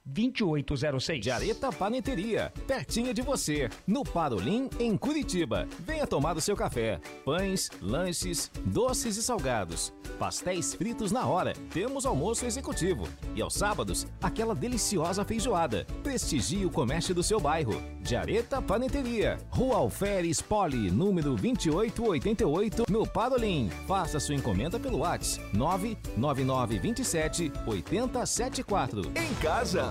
2806. Jareta Paneteria, pertinho de você, no Parolim, em Curitiba. Venha tomar o seu café. Pães, lanches, doces e salgados. Pastéis fritos na hora. Temos almoço executivo. E aos sábados, aquela deliciosa feijoada. Prestigie o comércio do seu bairro. Jareta Paneteria, Rua Alferes Poli, número 2888, no Parolim. Faça sua encomenda pelo WhatsApp 99927 8074. Em casa,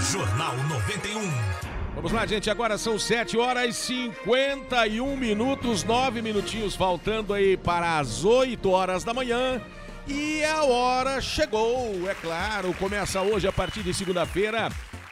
Jornal 91. Vamos lá, gente. Agora são 7 horas e 51 minutos, 9 minutinhos faltando aí para as 8 horas da manhã. E a hora chegou, é claro. Começa hoje, a partir de segunda-feira,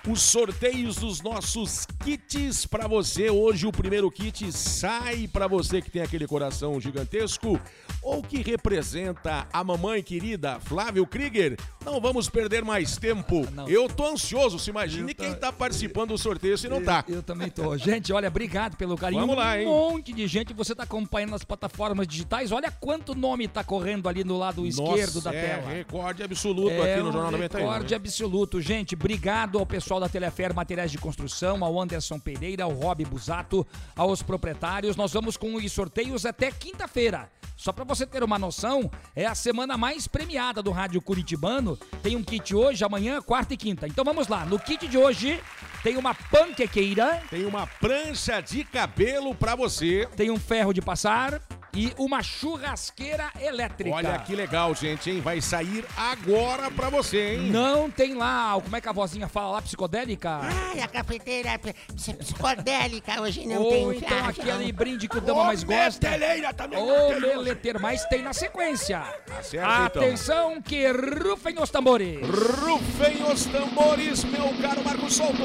os sorteios dos nossos kits para você. Hoje o primeiro kit sai para você que tem aquele coração gigantesco ou que representa a mamãe querida Flávio Krieger. Não vamos perder mais tempo. Eu tô ansioso, se imagine quem tá participando do sorteio se não tá. Eu, também tô. Gente, olha, obrigado pelo carinho. Vamos lá, hein? Um monte de gente, você tá acompanhando nas plataformas digitais. Olha quanto nome tá correndo ali no lado esquerdo da é tela. recorde absoluto É aqui no um Jornal 91. Recorde né? absoluto. Gente, obrigado ao pessoal da Telefer Materiais de Construção, ao Anderson Pereira, ao Rob Busato, aos proprietários. Nós vamos com os sorteios até quinta-feira. Só para você ter uma noção, é a semana mais premiada do Rádio Curitibano. Tem um kit hoje, amanhã, quarta e quinta. Então vamos lá. No kit de hoje tem uma panquequeira. Tem uma prancha de cabelo para você. Tem um ferro de passar e uma churrasqueira elétrica. Olha que legal, gente, hein? Vai sair agora pra você, hein? Não tem lá, como é que a vozinha fala lá, psicodélica? Ai, a cafeteira ps- psicodélica hoje não Ou tem então ferro. aquele brinde que o Dama mais gosta. Meteleira também. Ô, meleteira, mas tem na sequência. certo, então. Atenção que rufem os tambores. Rufem os tambores, meu caro Marcos Souto.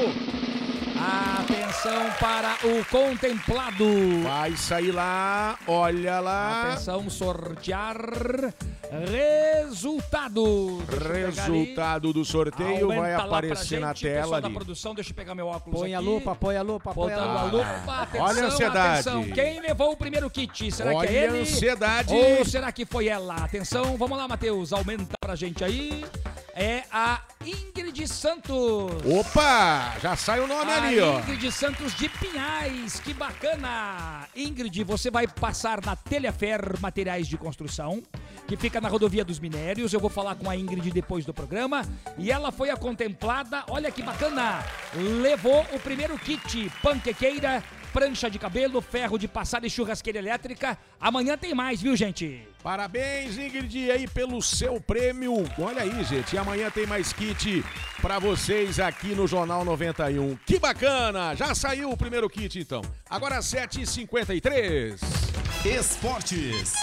Atenção para o contemplado. Vai sair lá, olha lá. Atenção, sortear. Deixa ali. Resultado do sorteio vai Aumenta pra aparecer na tela da ali. produção, deixa eu pegar meu óculos Põe a aqui. lupa, põe a lupa, põe a a lupa. lupa, atenção, Olha a ansiedade. atenção. Quem levou o primeiro kit? Será Olha que é ele? a ansiedade. Ou será que foi ela? Atenção, vamos lá, Matheus, aumenta pra gente aí. É a Ingrid Santos. Opa, já sai o nome a ali, ó. Ingrid Santos de Pinhais, que bacana! Ingrid, você vai passar na Telefer Materiais de Construção, que fica na rodovia dos Minérios. Eu vou falar com a Ingrid depois do programa. E ela foi a contemplada, olha que bacana! Levou o primeiro kit, panquequeira, prancha de cabelo, ferro de passada e churrasqueira elétrica. Amanhã tem mais, viu, gente? Parabéns, Ingrid, aí pelo seu prêmio. Olha aí, gente. E amanhã tem mais kit pra vocês aqui no Jornal 91. Que bacana! Já saiu o primeiro kit, então. Agora 7h53. Esportes.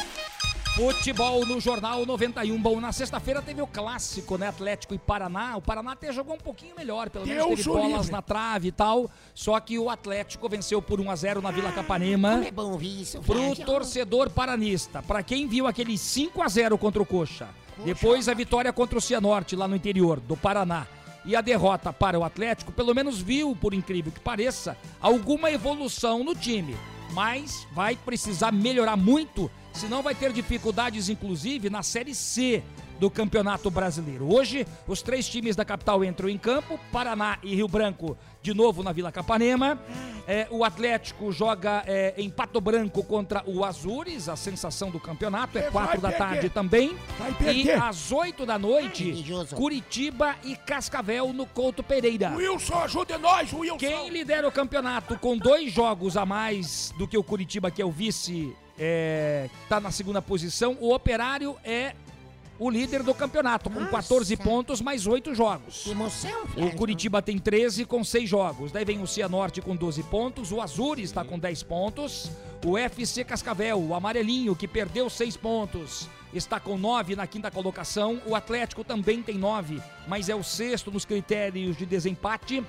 Futebol no Jornal 91. Bom, na sexta-feira teve o clássico, né? Atlético e Paraná. O Paraná até jogou um pouquinho melhor, pelo menos Deus teve bolas livre. na trave e tal. Só que o Atlético venceu por 1 a 0 na Vila Capanema. Como é bom ouvir isso, Pro Flávio. torcedor paranista, pra quem viu aquele 5 a 0 contra o Coxa, depois a vitória contra o Cianorte lá no interior do Paraná e a derrota para o Atlético, pelo menos viu, por incrível que pareça, alguma evolução no time. Mas vai precisar melhorar muito, senão vai ter dificuldades, inclusive, na Série C do Campeonato Brasileiro. Hoje, os três times da capital entram em campo: Paraná e Rio Branco, de novo na Vila Capanema. É, o Atlético joga é, em Pato Branco contra o Azures, a sensação do campeonato. É Vai quatro da tarde também. E às oito da noite, Curitiba e Cascavel no Couto Pereira. Wilson, ajude nós, Wilson. Quem lidera o campeonato com dois jogos a mais do que o Curitiba, que é o vice, é, tá na segunda posição. O Operário é o líder do campeonato, com 14 pontos, mais 8 jogos. Emoção, O Curitiba tem 13 com 6 jogos. Daí vem o Cianorte com 12 pontos. O Azures está com 10 pontos. O FC Cascavel, o amarelinho, que perdeu 6 pontos, está com 9 na quinta colocação. O Atlético também tem 9, mas é o sexto nos critérios de desempate.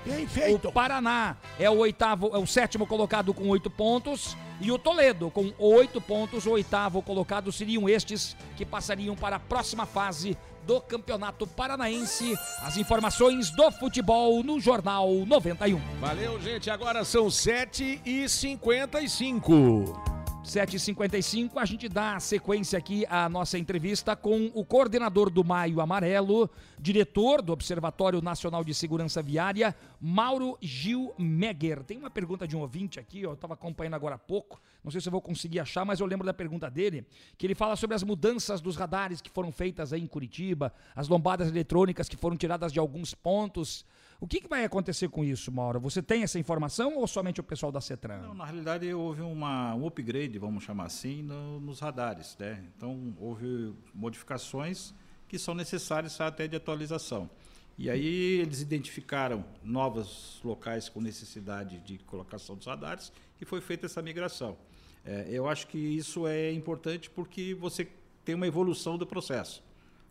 O Paraná é o oitavo, é o sétimo colocado com 8 pontos. E o Toledo, com 8 pontos, o oitavo colocado seriam estes que passariam para a próxima fase do Campeonato Paranaense. As informações do futebol no Jornal 91. Valeu, gente. Agora são 7h55. 7h55, a gente dá sequência aqui à nossa entrevista com o coordenador do Maio Amarelo, diretor do Observatório Nacional de Segurança Viária, Mauro Gil Megger. Tem uma pergunta de um ouvinte aqui, ó, eu estava acompanhando agora há pouco, não sei se eu vou conseguir achar, mas eu lembro da pergunta dele, que ele fala sobre as mudanças dos radares que foram feitas aí em Curitiba, as lombadas eletrônicas que foram tiradas de alguns pontos. O que, que vai acontecer com isso, Mauro? Você tem essa informação ou somente o pessoal da CETRAN? Não, na realidade houve uma, um upgrade, vamos chamar assim, no- nos radares. Né? Então houve modificações que são necessárias até de atualização. E aí eles identificaram novos locais com necessidade de colocação dos radares e foi feita essa migração. É, eu acho que isso é importante porque você tem uma evolução do processo.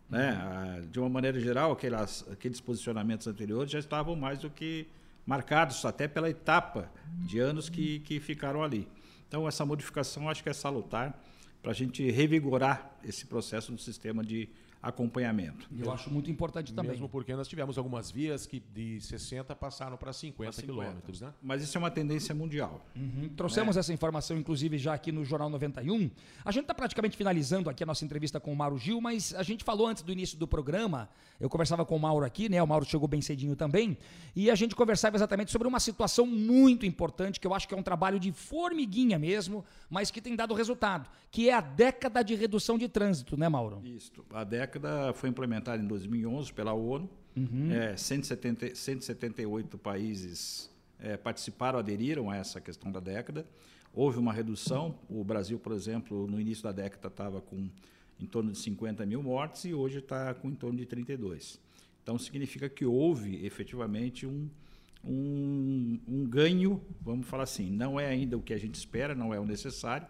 Né? Ah, De uma maneira geral, aquelas, aqueles posicionamentos anteriores já estavam mais do que marcados, até pela etapa de anos que, que ficaram ali. Então, essa modificação acho que é salutar para a gente revigorar esse processo do sistema de acompanhamento. Eu acho muito importante também. Mesmo porque nós tivemos algumas vias que de 60 passaram para 50, quilômetros, né? Mas isso é uma tendência mundial. Uhum. Trouxemos essa informação, inclusive, já aqui no Jornal 91. A gente está praticamente finalizando aqui a nossa entrevista com o Mauro Gil, mas a gente falou antes do início do programa, eu conversava com o Mauro aqui, né? O Mauro chegou bem cedinho também, e a gente conversava exatamente sobre uma situação muito importante, que eu acho que é um trabalho de formiguinha mesmo, mas que tem dado resultado, que é a década de redução de trânsito, né, Mauro? Isso. A década foi implementada em 2011 pela ONU. Uhum. É, 170, 178 países é, participaram, aderiram a essa questão da década. Houve uma redução. O Brasil, por exemplo, no início da década estava com em torno de 50 mil mortes e hoje está com em torno de 32. Então significa que houve efetivamente um, um, um ganho, vamos falar assim, não é ainda o que a gente espera, não é o necessário,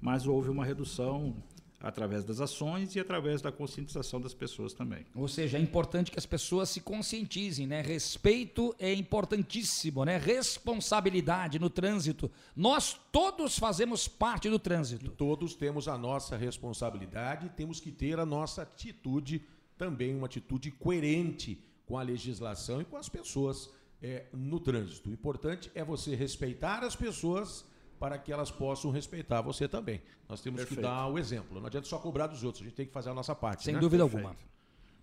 mas houve uma redução através das ações e através da conscientização das pessoas também. Ou seja, é importante que as pessoas se conscientizem, né? Respeito é importantíssimo, né? Responsabilidade no trânsito. Nós todos fazemos parte do trânsito. Todos temos a nossa responsabilidade e temos que ter a nossa atitude, também uma atitude coerente com a legislação e com as pessoas é, no trânsito. O importante é você respeitar as pessoas para que elas possam respeitar você também. Nós temos Perfeito. que dar o exemplo. Não adianta só cobrar dos outros, a gente tem que fazer a nossa parte. Sem né? dúvida alguma.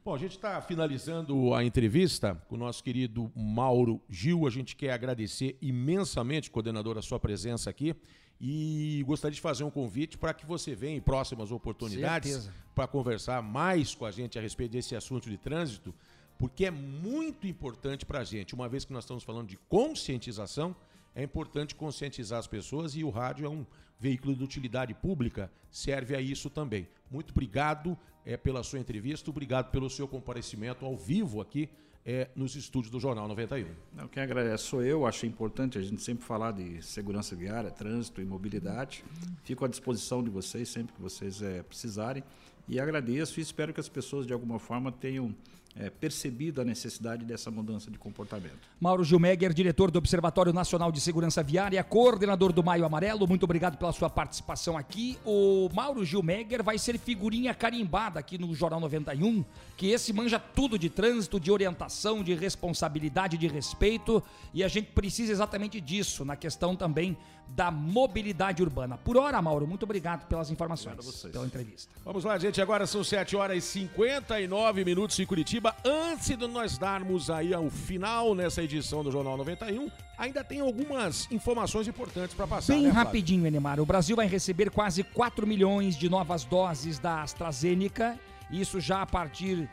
Bom, a gente está finalizando a entrevista com o nosso querido Mauro Gil. A gente quer agradecer imensamente, coordenador, a sua presença aqui. E gostaria de fazer um convite para que você venha em próximas oportunidades para conversar mais com a gente a respeito desse assunto de trânsito, porque é muito importante para a gente, uma vez que nós estamos falando de conscientização, é importante conscientizar as pessoas e o rádio é um veículo de utilidade pública, serve a isso também. Muito obrigado é, pela sua entrevista, obrigado pelo seu comparecimento ao vivo aqui é, nos estúdios do Jornal 91. Não, quem agradece sou eu. Acho importante a gente sempre falar de segurança viária, trânsito e mobilidade. Fico à disposição de vocês sempre que vocês eh, precisarem. E agradeço e espero que as pessoas, de alguma forma, tenham é, percebido a necessidade dessa mudança de comportamento. Mauro Gilmegger, diretor do Observatório Nacional de Segurança Viária, coordenador do Maio Amarelo, muito obrigado pela sua participação aqui. O Mauro Gilmegger vai ser figurinha carimbada aqui no Jornal 91, que esse manja tudo de trânsito, de orientação, de responsabilidade, de respeito, e a gente precisa exatamente disso na questão também da mobilidade urbana. Por hora, Mauro, muito obrigado pelas informações, pela entrevista. Vamos lá, gente. Agora são 7 horas e 59 minutos em Curitiba. Antes de nós darmos aí ao final nessa edição do Jornal 91, ainda tem algumas informações importantes para passar. Bem né, rapidinho, Enemar. O Brasil vai receber quase 4 milhões de novas doses da AstraZeneca. Isso já a partir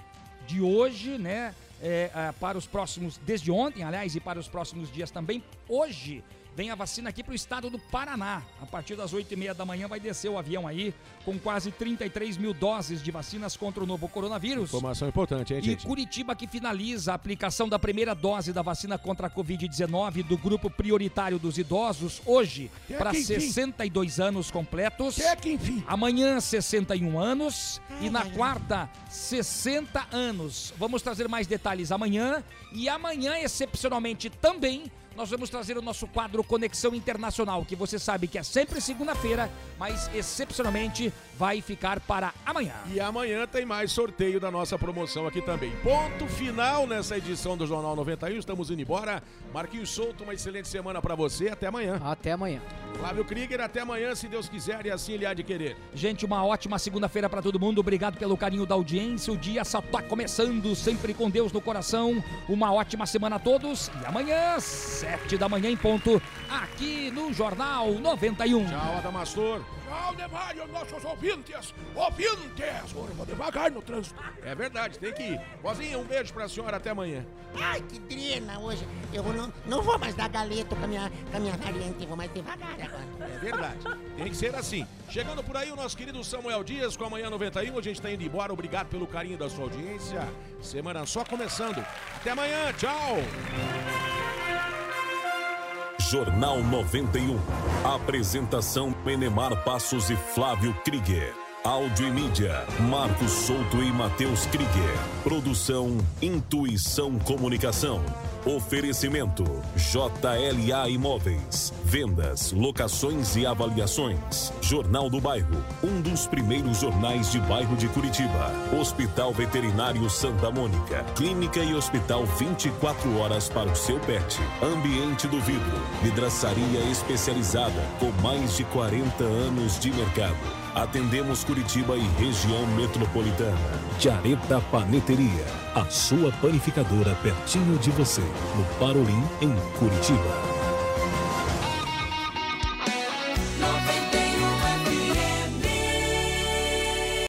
de hoje, né? É, é, para os próximos, desde ontem, aliás, e para os próximos dias também. Hoje vem a vacina aqui para o estado do Paraná. A partir das 8 e meia da manhã vai descer o avião aí com quase 33 mil doses de vacinas contra o novo coronavírus. Informação importante, hein, E gente? Curitiba que finaliza a aplicação da primeira dose da vacina contra a Covid-19 do grupo prioritário dos idosos hoje Até para que enfim. 62 anos completos. Até que enfim. Amanhã 61 anos e na quarta 60 anos. Vamos trazer mais detalhes amanhã e amanhã excepcionalmente também nós vamos trazer o nosso quadro Conexão Internacional, que você sabe que é sempre segunda-feira, mas excepcionalmente vai ficar para amanhã. E amanhã tem mais sorteio da nossa promoção aqui também. Ponto final nessa edição do Jornal 91. Estamos indo embora. Marquinhos Souto, uma excelente semana para você. Até amanhã. Até amanhã. Flávio Krieger, até amanhã, se Deus quiser e assim ele há de querer. Gente, uma ótima segunda-feira para todo mundo. Obrigado pelo carinho da audiência. O dia só tá começando, sempre com Deus no coração. Uma ótima semana a todos. E amanhã, sete da manhã em ponto, aqui no Jornal 91. Tchau, Adamastor. Tchau, Nemário, nossos ouvintes. Ouvintes. Vou devagar no trânsito. É verdade, tem que ir. Vozinha, um beijo pra senhora, até amanhã. Ai, que drena hoje. Eu não, não vou mais dar galeto com a minha, com a minha variante, vou mais devagar agora. É verdade. Tem que ser assim. Chegando por aí o nosso querido Samuel Dias com a Manhã 91. A gente tá indo embora. Obrigado pelo carinho da sua audiência. Semana só começando. Até amanhã. Tchau. Jornal 91. Apresentação Enemar Passos e Flávio Krieger. Áudio e mídia, Marcos Souto e Matheus Krieger. Produção Intuição Comunicação. Oferecimento JLA Imóveis. Vendas, locações e avaliações. Jornal do Bairro, um dos primeiros jornais de bairro de Curitiba. Hospital Veterinário Santa Mônica. Clínica e hospital 24 horas para o seu pet. Ambiente do vidro. Vidraçaria especializada com mais de 40 anos de mercado. Atendemos Curitiba e região metropolitana. Jareta Paneteria, a sua panificadora pertinho de você, no Parolim, em Curitiba.